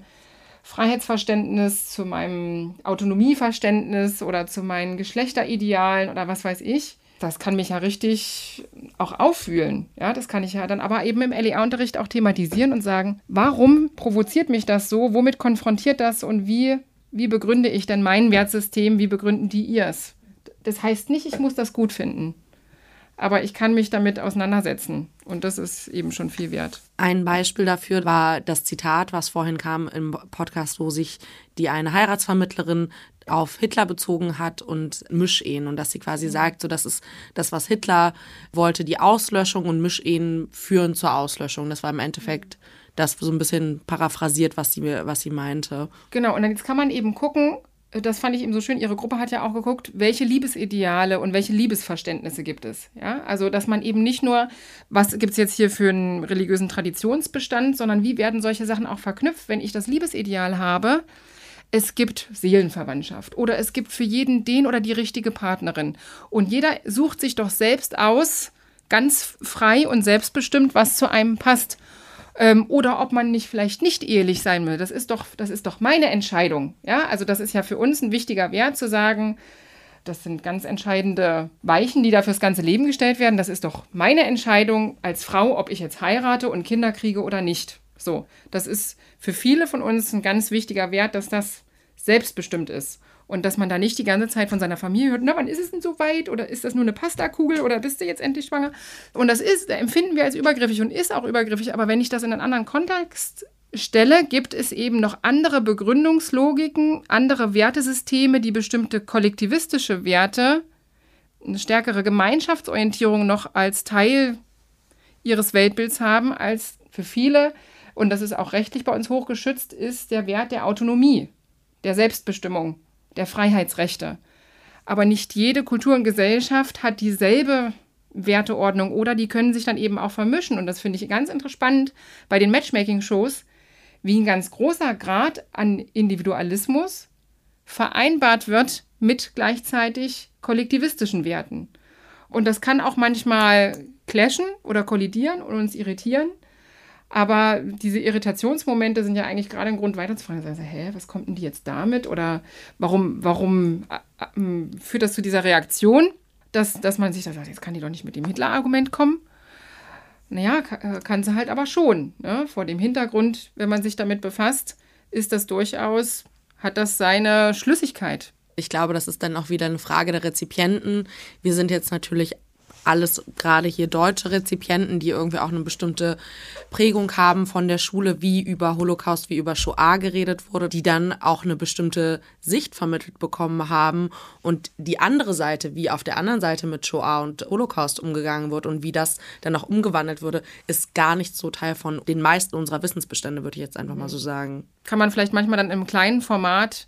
[SPEAKER 8] Freiheitsverständnis, zu meinem Autonomieverständnis oder zu meinen Geschlechteridealen oder was weiß ich das kann mich ja richtig auch auffühlen. Ja, das kann ich ja dann aber eben im LEA-Unterricht auch thematisieren und sagen, warum provoziert mich das so? Womit konfrontiert das und wie, wie begründe ich denn mein Wertsystem? Wie begründen die ihrs? Das heißt nicht, ich muss das gut finden aber ich kann mich damit auseinandersetzen. Und das ist eben schon viel wert.
[SPEAKER 1] Ein Beispiel dafür war das Zitat, was vorhin kam im Podcast, wo sich die eine Heiratsvermittlerin auf Hitler bezogen hat und Mischehen und dass sie quasi mhm. sagt, so das ist das, was Hitler wollte, die Auslöschung und Mischehen führen zur Auslöschung. Das war im Endeffekt das so ein bisschen paraphrasiert, was sie, was sie meinte.
[SPEAKER 8] Genau, und dann jetzt kann man eben gucken, das fand ich eben so schön, ihre Gruppe hat ja auch geguckt, welche Liebesideale und welche Liebesverständnisse gibt es. Ja? Also, dass man eben nicht nur, was gibt es jetzt hier für einen religiösen Traditionsbestand, sondern wie werden solche Sachen auch verknüpft, wenn ich das Liebesideal habe. Es gibt Seelenverwandtschaft oder es gibt für jeden den oder die richtige Partnerin. Und jeder sucht sich doch selbst aus, ganz frei und selbstbestimmt, was zu einem passt ähm, oder ob man nicht vielleicht nicht ehelich sein will. Das ist doch, das ist doch meine Entscheidung. Ja, also das ist ja für uns ein wichtiger Wert zu sagen, das sind ganz entscheidende Weichen, die da fürs ganze Leben gestellt werden. Das ist doch meine Entscheidung als Frau, ob ich jetzt heirate und Kinder kriege oder nicht. So, das ist für viele von uns ein ganz wichtiger Wert, dass das selbstbestimmt ist. Und dass man da nicht die ganze Zeit von seiner Familie hört, na, wann ist es denn so weit? Oder ist das nur eine Pastakugel? Oder bist du jetzt endlich schwanger? Und das ist, empfinden wir als übergriffig und ist auch übergriffig. Aber wenn ich das in einen anderen Kontext stelle, gibt es eben noch andere Begründungslogiken, andere Wertesysteme, die bestimmte kollektivistische Werte, eine stärkere Gemeinschaftsorientierung noch als Teil ihres Weltbilds haben, als für viele und das ist auch rechtlich bei uns hochgeschützt, ist der Wert der Autonomie, der Selbstbestimmung, der Freiheitsrechte. Aber nicht jede Kultur und Gesellschaft hat dieselbe Werteordnung oder die können sich dann eben auch vermischen. Und das finde ich ganz interessant bei den Matchmaking-Shows, wie ein ganz großer Grad an Individualismus vereinbart wird mit gleichzeitig kollektivistischen Werten. Und das kann auch manchmal clashen oder kollidieren und uns irritieren. Aber diese Irritationsmomente sind ja eigentlich gerade ein Grund weiterzufragen. Also, hä, was kommt denn die jetzt damit? Oder warum, warum äh, äh, führt das zu dieser Reaktion, dass, dass man sich da sagt, jetzt kann die doch nicht mit dem Hitler-Argument kommen? Naja, kann, äh, kann sie halt aber schon. Ne? Vor dem Hintergrund, wenn man sich damit befasst, ist das durchaus, hat das seine Schlüssigkeit.
[SPEAKER 1] Ich glaube, das ist dann auch wieder eine Frage der Rezipienten. Wir sind jetzt natürlich alles gerade hier deutsche Rezipienten, die irgendwie auch eine bestimmte Prägung haben von der Schule, wie über Holocaust, wie über Shoah geredet wurde, die dann auch eine bestimmte Sicht vermittelt bekommen haben und die andere Seite, wie auf der anderen Seite mit Shoah und Holocaust umgegangen wird und wie das dann auch umgewandelt wurde, ist gar nicht so Teil von den meisten unserer Wissensbestände, würde ich jetzt einfach mal so sagen.
[SPEAKER 8] Kann man vielleicht manchmal dann im kleinen Format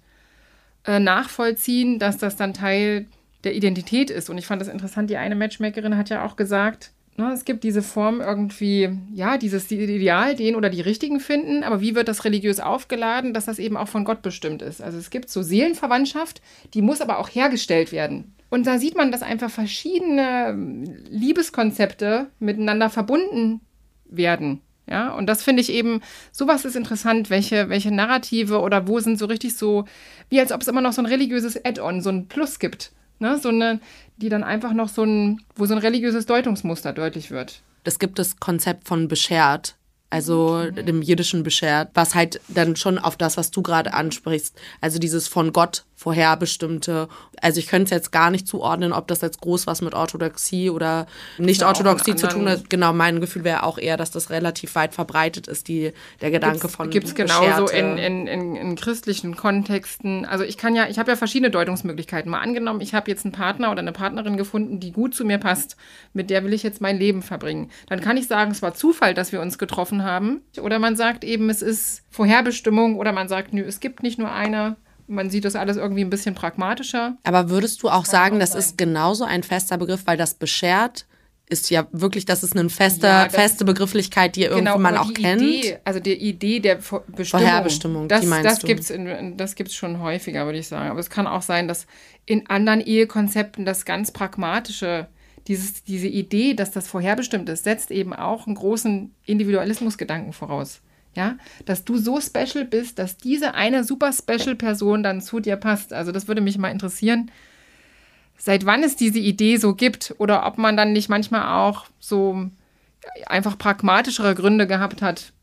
[SPEAKER 8] äh, nachvollziehen, dass das dann Teil der Identität ist. Und ich fand das interessant, die eine Matchmakerin hat ja auch gesagt, ne, es gibt diese Form irgendwie, ja, dieses Ideal, den oder die Richtigen finden, aber wie wird das religiös aufgeladen, dass das eben auch von Gott bestimmt ist. Also es gibt so Seelenverwandtschaft, die muss aber auch hergestellt werden. Und da sieht man, dass einfach verschiedene Liebeskonzepte miteinander verbunden werden. Ja, und das finde ich eben, sowas ist interessant, welche, welche Narrative oder wo sind so richtig so, wie als ob es immer noch so ein religiöses Add-on, so ein Plus gibt. Ne? So eine, die dann einfach noch so ein, wo so ein religiöses Deutungsmuster deutlich wird.
[SPEAKER 1] Es gibt das Konzept von beschert, also okay. dem Jiddischen beschert, was halt dann schon auf das, was du gerade ansprichst, also dieses von Gott vorherbestimmte, also ich könnte es jetzt gar nicht zuordnen, ob das jetzt groß was mit Orthodoxie oder Nicht-Orthodoxie zu tun hat. Genau, mein Gefühl wäre auch eher, dass das relativ weit verbreitet ist, die, der Gedanke gibt's, von
[SPEAKER 8] Gibt es genauso in, in, in, in, christlichen Kontexten. Also ich kann ja, ich habe ja verschiedene Deutungsmöglichkeiten. Mal angenommen, ich habe jetzt einen Partner oder eine Partnerin gefunden, die gut zu mir passt, mit der will ich jetzt mein Leben verbringen. Dann kann ich sagen, es war Zufall, dass wir uns getroffen haben. Oder man sagt eben, es ist Vorherbestimmung oder man sagt, nö, es gibt nicht nur eine man sieht das alles irgendwie ein bisschen pragmatischer.
[SPEAKER 1] Aber würdest du auch sagen, das ist genauso ein fester Begriff, weil das beschert ist ja wirklich, das ist eine feste, ja, feste Begrifflichkeit, die genau, man auch kennt.
[SPEAKER 8] Idee, also die Idee der Bestimmung,
[SPEAKER 1] Vorherbestimmung,
[SPEAKER 8] das,
[SPEAKER 1] die meinst
[SPEAKER 8] das du? Gibt's in, das gibt es schon häufiger, würde ich sagen. Aber es kann auch sein, dass in anderen Ehekonzepten das ganz pragmatische, dieses, diese Idee, dass das vorherbestimmt ist, setzt eben auch einen großen Individualismusgedanken voraus. Ja, dass du so special bist, dass diese eine super special Person dann zu dir passt. Also das würde mich mal interessieren, seit wann es diese Idee so gibt oder ob man dann nicht manchmal auch so einfach pragmatischere Gründe gehabt hat,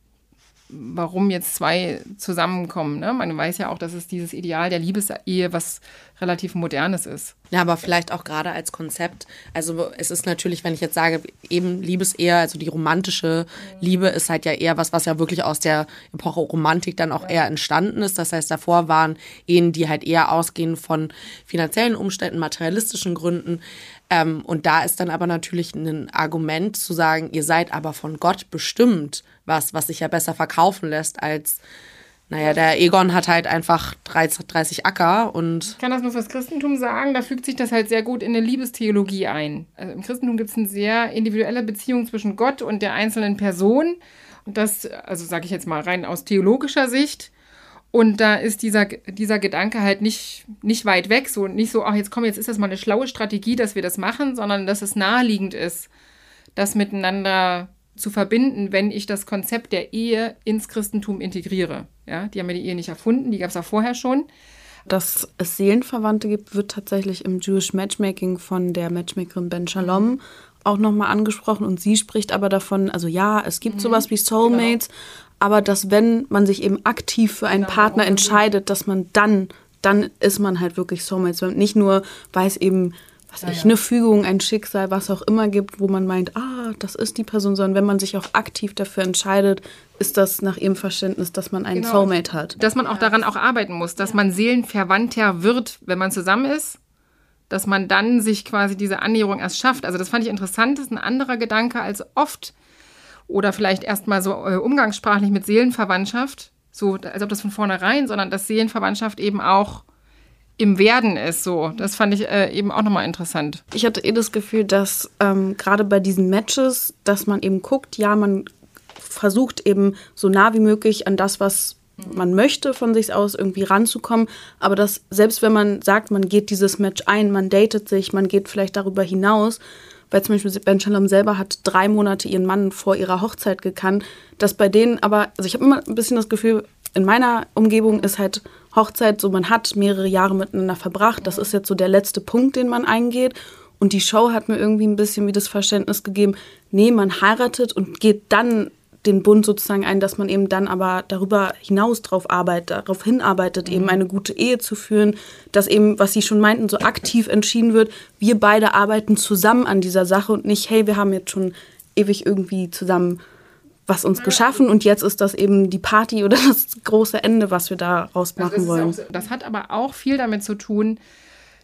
[SPEAKER 8] warum jetzt zwei zusammenkommen. Ne? Man weiß ja auch, dass es dieses Ideal der Liebesehe, was relativ modernes ist.
[SPEAKER 1] Ja, aber vielleicht auch gerade als Konzept. Also es ist natürlich, wenn ich jetzt sage, eben Liebesehe, also die romantische Liebe ist halt ja eher was, was ja wirklich aus der Epoche Romantik dann auch eher entstanden ist. Das heißt, davor waren Ehen, die halt eher ausgehen von finanziellen Umständen, materialistischen Gründen. Ähm, und da ist dann aber natürlich ein Argument zu sagen, ihr seid aber von Gott bestimmt, was, was sich ja besser verkaufen lässt als naja, der Egon hat halt einfach 30, 30 Acker und.
[SPEAKER 8] Ich kann das nur fürs Christentum sagen, da fügt sich das halt sehr gut in eine Liebestheologie ein. Also Im Christentum gibt es eine sehr individuelle Beziehung zwischen Gott und der einzelnen Person. Und das, also sage ich jetzt mal rein aus theologischer Sicht. Und da ist dieser, dieser Gedanke halt nicht, nicht weit weg, so nicht so, ach, jetzt komm, jetzt ist das mal eine schlaue Strategie, dass wir das machen, sondern dass es naheliegend ist, das miteinander zu verbinden, wenn ich das Konzept der Ehe ins Christentum integriere. Ja, die haben ja die Ehe nicht erfunden, die gab es auch vorher schon.
[SPEAKER 3] Dass es Seelenverwandte gibt, wird tatsächlich im Jewish Matchmaking von der Matchmakerin Ben Shalom auch nochmal angesprochen und sie spricht aber davon, also ja, es gibt mhm. sowas wie Soulmates, genau. aber dass wenn man sich eben aktiv für einen genau. Partner entscheidet, dass man dann, dann ist man halt wirklich Soulmates. Nicht nur, weil es eben was ja, ich, ja. eine Fügung, ein Schicksal, was auch immer gibt, wo man meint, ah, das ist die Person, sondern wenn man sich auch aktiv dafür entscheidet, ist das nach ihrem Verständnis, dass man einen genau. Soulmate hat.
[SPEAKER 8] Dass man auch daran auch arbeiten muss, dass man seelenverwandter wird, wenn man zusammen ist, dass man dann sich quasi diese Annäherung erst schafft. Also das fand ich interessant, das ist ein anderer Gedanke als oft oder vielleicht erstmal so äh, umgangssprachlich mit Seelenverwandtschaft, so als ob das von vornherein, sondern dass Seelenverwandtschaft eben auch im Werden ist. So, das fand ich äh, eben auch nochmal interessant.
[SPEAKER 3] Ich hatte eh das Gefühl, dass ähm, gerade bei diesen Matches, dass man eben guckt, ja, man versucht eben so nah wie möglich an das, was man möchte von sich aus irgendwie ranzukommen, aber dass selbst wenn man sagt, man geht dieses Match ein, man datet sich, man geht vielleicht darüber hinaus, weil zum Beispiel Ben Shalom selber hat drei Monate ihren Mann vor ihrer Hochzeit gekannt, dass bei denen aber, also ich habe immer ein bisschen das Gefühl, in meiner Umgebung ist halt Hochzeit so, man hat mehrere Jahre miteinander verbracht, das ist jetzt so der letzte Punkt, den man eingeht. Und die Show hat mir irgendwie ein bisschen wie das Verständnis gegeben, nee, man heiratet und geht dann den Bund sozusagen ein, dass man eben dann aber darüber hinaus drauf arbeitet, darauf hinarbeitet, mhm. eben eine gute Ehe zu führen, dass eben, was Sie schon meinten, so aktiv entschieden wird, wir beide arbeiten zusammen an dieser Sache und nicht, hey, wir haben jetzt schon ewig irgendwie zusammen was uns geschaffen und jetzt ist das eben die Party oder das große Ende, was wir daraus machen also wollen.
[SPEAKER 8] So, das hat aber auch viel damit zu tun,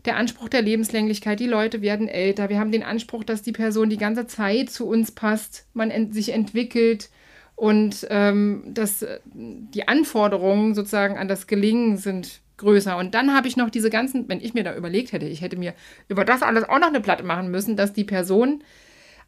[SPEAKER 8] der Anspruch der Lebenslänglichkeit, die Leute werden älter, wir haben den Anspruch, dass die Person die ganze Zeit zu uns passt, man ent sich entwickelt, und ähm, das, die Anforderungen sozusagen an das Gelingen sind größer. Und dann habe ich noch diese ganzen, wenn ich mir da überlegt hätte, ich hätte mir über das alles auch noch eine Platte machen müssen, dass die Person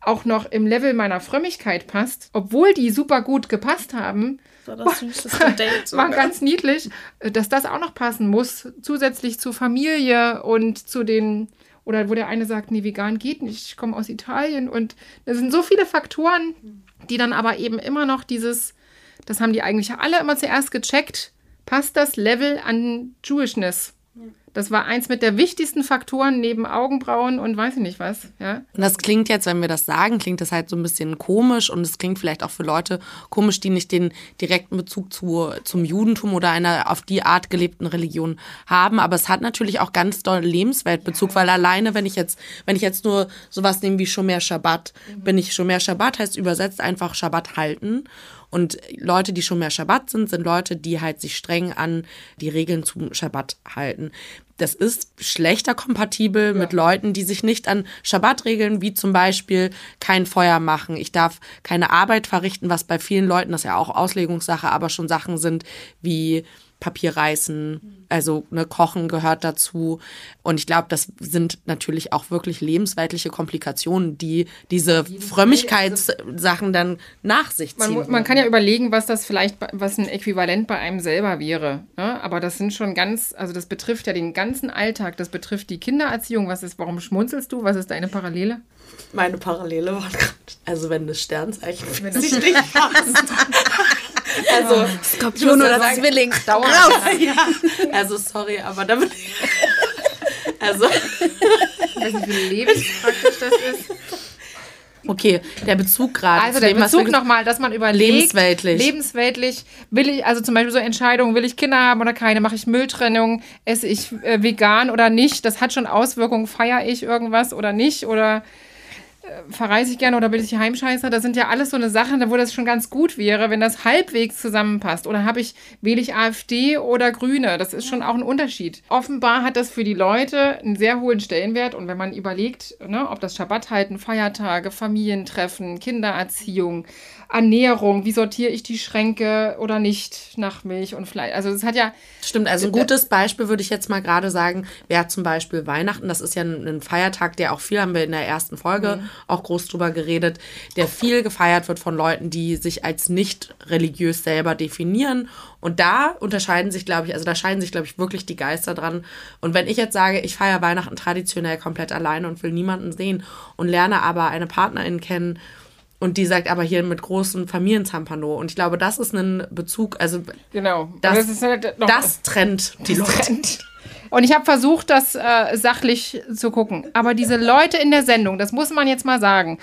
[SPEAKER 8] auch noch im Level meiner Frömmigkeit passt, obwohl die super gut gepasst haben. So das süßeste Date. War ganz niedlich, dass das auch noch passen muss, zusätzlich zur Familie und zu den oder wo der eine sagt, nee, vegan geht nicht, ich komme aus Italien. Und da sind so viele Faktoren, die dann aber eben immer noch dieses, das haben die eigentlich alle immer zuerst gecheckt, passt das Level an Jewishness? Das war eins mit der wichtigsten Faktoren neben Augenbrauen und weiß ich nicht was. Ja?
[SPEAKER 1] Und das klingt jetzt, wenn wir das sagen, klingt das halt so ein bisschen komisch und es klingt vielleicht auch für Leute komisch, die nicht den direkten Bezug zu, zum Judentum oder einer auf die Art gelebten Religion haben. Aber es hat natürlich auch ganz doll Lebensweltbezug, ja. weil alleine, wenn ich jetzt, wenn ich jetzt nur sowas nehme wie Shomer Shabbat, mhm. bin ich Shomer Shabbat heißt übersetzt einfach Shabbat halten. Und Leute, die schon mehr Schabbat sind, sind Leute, die halt sich streng an die Regeln zum Schabbat halten. Das ist schlechter kompatibel ja. mit Leuten, die sich nicht an Schabbatregeln, wie zum Beispiel kein Feuer machen. Ich darf keine Arbeit verrichten, was bei vielen Leuten, das ist ja auch Auslegungssache, aber schon Sachen sind wie Papier reißen, also ne, Kochen gehört dazu. Und ich glaube, das sind natürlich auch wirklich lebensweltliche Komplikationen, die diese Frömmigkeitssachen dann nach sich ziehen.
[SPEAKER 8] Man, man, kann ja überlegen, was das vielleicht, was ein Äquivalent bei einem selber wäre. Ne? Aber das sind schon ganz, also das betrifft ja den ganzen Alltag, das betrifft die Kindererziehung. Was ist, warum schmunzelst du? Was ist deine Parallele?
[SPEAKER 1] Meine Parallele war gerade, also wenn das Sternzeichen wenn das nicht passt. Also Skorpion oder sagen, Zwilling. Dauer. Ja. Also sorry, aber da bin ich. Also. Ich weiß nicht, wie lebenspraktisch das ist. Okay, der Bezug gerade.
[SPEAKER 8] Also der Bezug nochmal, dass man überlegt. Lebensweltlich. Lebensweltlich. Will ich, also zum Beispiel so Entscheidungen, will ich Kinder haben oder keine? Mache ich Mülltrennung? Esse ich äh, vegan oder nicht? Das hat schon Auswirkungen. Feiere ich irgendwas oder nicht? Oder verreise ich gerne oder bin ich Heimscheißer? Das sind ja alles so eine Sachen, wo das schon ganz gut wäre, wenn das halbwegs zusammenpasst. Oder habe ich, wähle ich AfD oder Grüne? Das ist schon auch ein Unterschied. Offenbar hat das für die Leute einen sehr hohen Stellenwert. Und wenn man überlegt, ne, ob das Schabbat halten, Feiertage, Familientreffen, Kindererziehung, Ernährung, wie sortiere ich die Schränke oder nicht nach Milch und Fleisch. Also es hat ja.
[SPEAKER 1] Stimmt, also ein gutes Beispiel würde ich jetzt mal gerade sagen, wäre zum Beispiel Weihnachten. Das ist ja ein, ein, Feiertag, der auch viel, haben wir in der ersten Folge mhm. auch groß drüber geredet, der viel gefeiert wird von Leuten, die sich als nicht religiös selber definieren. Und da unterscheiden sich, glaube ich, also da scheiden sich, glaube ich, wirklich die Geister dran. Und wenn ich jetzt sage, ich feiere Weihnachten traditionell komplett alleine und will niemanden sehen und lerne aber eine Partnerin kennen, und die sagt aber hier mit großen Familienzampano. Und ich glaube, das ist ein Bezug, also
[SPEAKER 8] genau.
[SPEAKER 1] das, das, halt das trennt die das Leute. Trennt.
[SPEAKER 8] Und ich habe versucht, das äh, sachlich zu gucken. Aber diese Leute in der Sendung, das muss man jetzt mal sagen,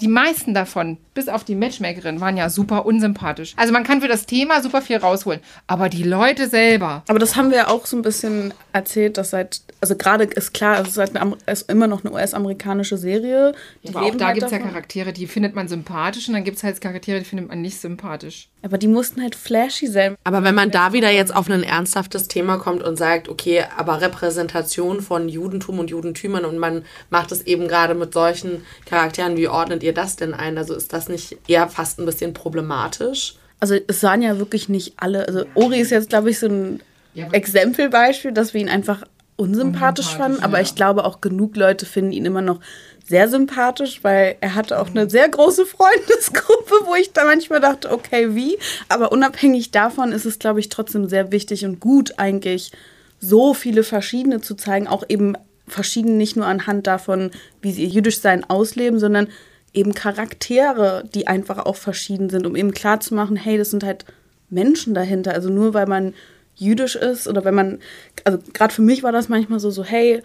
[SPEAKER 8] die meisten davon, bis auf die Matchmakerin, waren ja super unsympathisch. Also man kann für das Thema super viel rausholen. Aber die Leute selber.
[SPEAKER 3] Aber das haben wir auch so ein bisschen erzählt, dass seit also gerade ist klar, es ist, halt eine, ist immer noch eine US-amerikanische Serie. Die
[SPEAKER 8] Aber auch da
[SPEAKER 3] halt
[SPEAKER 8] gibt es ja. Charaktere, die findet man sympathisch und dann gibt es halt Charaktere, die findet man nicht sympathisch.
[SPEAKER 3] Aber die mussten halt flashy sein.
[SPEAKER 1] Aber wenn man da wieder jetzt auf ein ernsthaftes Thema kommt und sagt, okay, aber Repräsentation von Judentum und Judentümern und man macht es eben gerade mit solchen Charakteren, wie ordnet ihr das denn ein? Also ist das nicht eher fast ein bisschen problematisch?
[SPEAKER 3] Also es sahen ja wirklich nicht alle. Also Ori ist jetzt, glaube ich, so ein Exempelbeispiel, dass wir ihn einfach unsympathisch fanden. Aber ich glaube auch genug Leute finden ihn immer noch sehr sympathisch, weil er hatte auch eine sehr große Freundesgruppe, wo ich da manchmal dachte, okay, wie? Aber unabhängig davon ist es, glaube ich, trotzdem sehr wichtig und gut eigentlich, so viele verschiedene zu zeigen, auch eben verschieden nicht nur anhand davon, wie sie ihr Jüdischsein ausleben, sondern eben Charaktere, die einfach auch verschieden sind, um eben klarzumachen, hey, das sind halt Menschen dahinter. Also nur weil man jüdisch ist oder wenn man, also gerade für mich war das manchmal so, so, hey,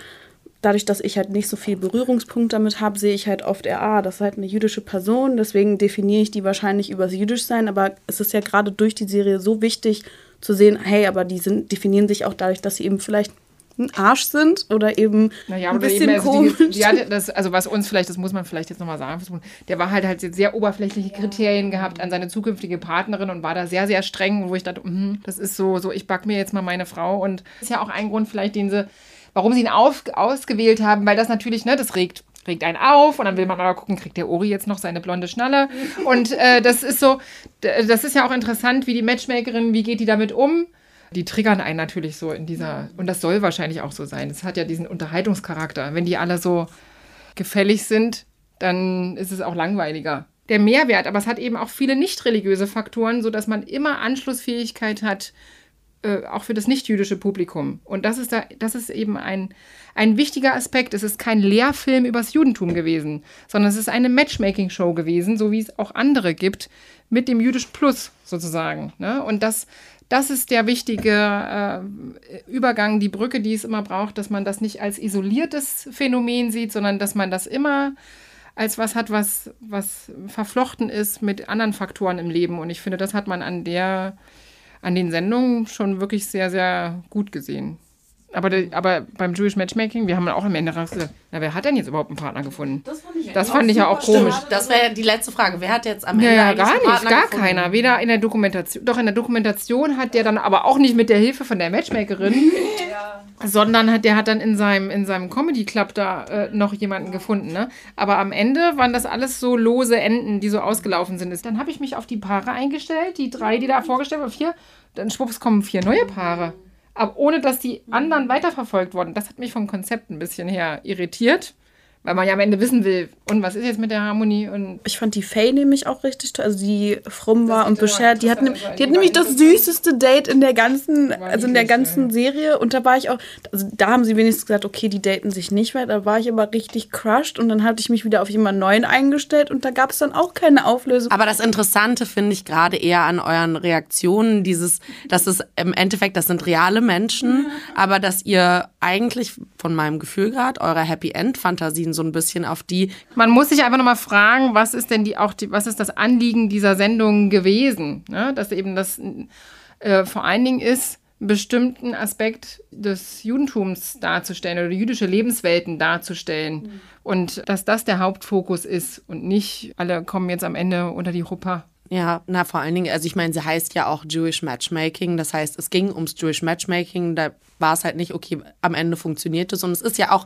[SPEAKER 3] dadurch, dass ich halt nicht so viel Berührungspunkt damit habe, sehe ich halt oft eher, ah, das ist halt eine jüdische Person, deswegen definiere ich die wahrscheinlich übers Jüdischsein, aber es ist ja gerade durch die Serie so wichtig zu sehen, hey, aber die sind, definieren sich auch dadurch, dass sie eben vielleicht ein Arsch sind oder eben
[SPEAKER 8] Naja,
[SPEAKER 3] ein bisschen
[SPEAKER 8] eben, also
[SPEAKER 3] komisch.
[SPEAKER 8] die, die hatte das, also was uns vielleicht, das muss man vielleicht jetzt nochmal sagen, der war halt halt jetzt sehr oberflächliche Kriterien gehabt an seine zukünftige Partnerin und war da sehr, sehr streng, wo ich dachte, mhm, das ist so, so, ich back mir jetzt mal meine Frau und das ist ja auch ein Grund vielleicht, den sie, warum sie ihn auf, ausgewählt haben, weil das natürlich, ne, das regt regt einen auf und dann will man mal gucken, kriegt der Ori jetzt noch seine blonde Schnalle und äh, das ist so, das ist ja auch interessant, wie die Matchmakerin, wie geht die damit um? Die triggern einen natürlich so in dieser, und das soll wahrscheinlich auch so sein. Es hat ja diesen Unterhaltungscharakter. Wenn die alle so gefällig sind, dann ist es auch langweiliger. Der Mehrwert, aber es hat eben auch viele nicht religiöse Faktoren, sodass man immer Anschlussfähigkeit hat, äh, auch für das nicht-jüdische Publikum. Und das ist, da, das ist eben ein, ein wichtiger Aspekt. Es ist kein Lehrfilm übers Judentum gewesen, sondern es ist eine Matchmaking-Show gewesen, so wie es auch andere gibt, mit dem jüdischen Plus sozusagen. Ne? Und das, das ist der wichtige äh, Übergang, die Brücke, die es immer braucht, dass man das nicht als isoliertes Phänomen sieht, sondern dass man das immer als was hat, was, was verflochten ist mit anderen Faktoren im Leben. Und ich finde, das hat man an der, an den Sendungen schon wirklich sehr, sehr gut gesehen. Aber, der, aber beim Jewish Matchmaking, wir haben auch am Ende gesagt, na, wer hat denn jetzt überhaupt einen Partner gefunden? Das fand ich, ja auch komisch.
[SPEAKER 1] Das wäre die letzte Frage. Wer hat jetzt am Ende
[SPEAKER 8] Ja, ja, gar nicht,
[SPEAKER 1] Partner
[SPEAKER 8] gar
[SPEAKER 1] gefunden?
[SPEAKER 8] keiner. Weder in der Dokumentation, doch in der Dokumentation hat der dann aber auch nicht mit der Hilfe von der Matchmakerin, sondern hat der hat dann in seinem, in seinem Comedy Club da äh, noch jemanden gefunden. Ne? Aber am Ende waren das alles so lose Enden, die so ausgelaufen sind. Dann habe ich mich auf die Paare eingestellt, die drei, die da vorgestellt waren, vier. Dann schwupps kommen vier neue Paare. Aber ohne dass die anderen weiterverfolgt wurden. Das hat mich vom Konzept ein bisschen her irritiert. Weil man ja am Ende wissen will, und was ist jetzt mit der Harmonie? Und
[SPEAKER 3] Ich fand die Faye nämlich auch richtig toll. Also die frum war und beschert. Die hat, ne-
[SPEAKER 8] war-
[SPEAKER 3] die hat nämlich das süßeste Date in der ganzen, also in der ganzen Serie. Und da war ich auch, also da haben sie wenigstens gesagt, okay, die daten sich nicht mehr. Da war ich aber richtig crushed und dann hatte ich mich wieder auf jemanden neuen eingestellt und da gab es dann auch keine Auflösung.
[SPEAKER 1] Aber das Interessante finde ich gerade eher an euren Reaktionen, dieses, dass es im Endeffekt, das sind reale Menschen, aber dass ihr eigentlich von meinem Gefühl gerade eure Happy End Fantasien so ein bisschen auf die
[SPEAKER 8] Man muss sich einfach nochmal fragen, was ist denn die auch die, was ist das Anliegen dieser Sendung gewesen? Ne? Dass eben das äh, vor allen Dingen ist, einen bestimmten Aspekt des Judentums darzustellen oder jüdische Lebenswelten darzustellen. Und dass das der Hauptfokus ist und nicht alle kommen jetzt am Ende unter die Rupper.
[SPEAKER 1] Ja, na vor allen Dingen, also ich meine, sie heißt ja auch Jewish Matchmaking. Das heißt, es ging ums Jewish Matchmaking. Da war es halt nicht, okay, am Ende funktioniert es. Und es ist ja auch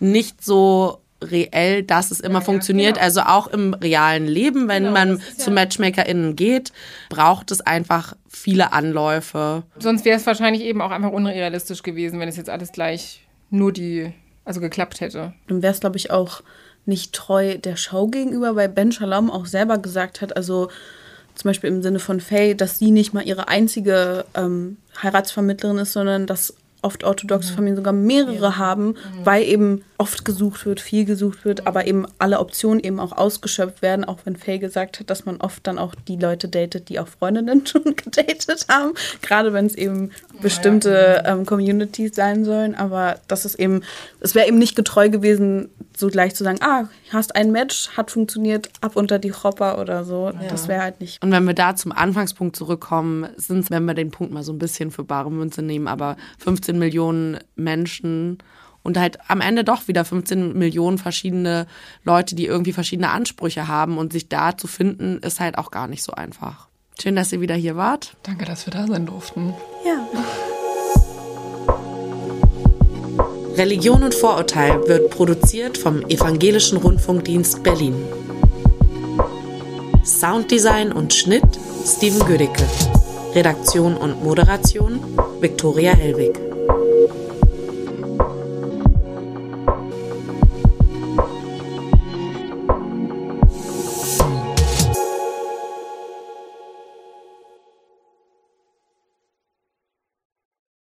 [SPEAKER 1] nicht so reell, dass es immer funktioniert. Also auch im realen Leben, wenn man zu MatchmakerInnen geht, braucht es einfach viele Anläufe.
[SPEAKER 8] Sonst wäre es wahrscheinlich eben auch einfach unrealistisch gewesen, wenn es jetzt alles gleich nur die, also geklappt hätte.
[SPEAKER 3] Dann wäre es, glaube ich, auch nicht treu der Show gegenüber, weil Ben Shalom auch selber gesagt hat, also zum Beispiel im Sinne von Faye, dass sie nicht mal ihre einzige ähm, Heiratsvermittlerin ist, sondern dass oft orthodoxe Familien sogar mehrere haben, weil eben oft gesucht wird, viel gesucht wird, aber eben alle Optionen eben auch ausgeschöpft werden, auch wenn Faye gesagt hat, dass man oft dann auch die Leute datet, die auch Freundinnen schon gedatet haben, gerade wenn es eben bestimmte ähm, Communities sein sollen, aber das ist eben, es wäre eben nicht getreu gewesen, so gleich zu sagen, ah, hast ein Match, hat funktioniert, ab unter die Hopper oder so. Ja. Das wäre halt nicht.
[SPEAKER 1] Und wenn wir da zum Anfangspunkt zurückkommen, sind es, wenn wir den Punkt mal so ein bisschen für bare Münze nehmen, aber 15 Millionen Menschen und halt am Ende doch wieder 15 Millionen verschiedene Leute, die irgendwie verschiedene Ansprüche haben und sich da zu finden, ist halt auch gar nicht so einfach. Schön, dass ihr wieder hier wart.
[SPEAKER 4] Danke, dass wir da sein durften.
[SPEAKER 1] Ja. Religion und Vorurteil wird produziert vom Evangelischen Rundfunkdienst Berlin. Sounddesign und Schnitt Steven Gödicke. Redaktion und Moderation Viktoria Hellwig.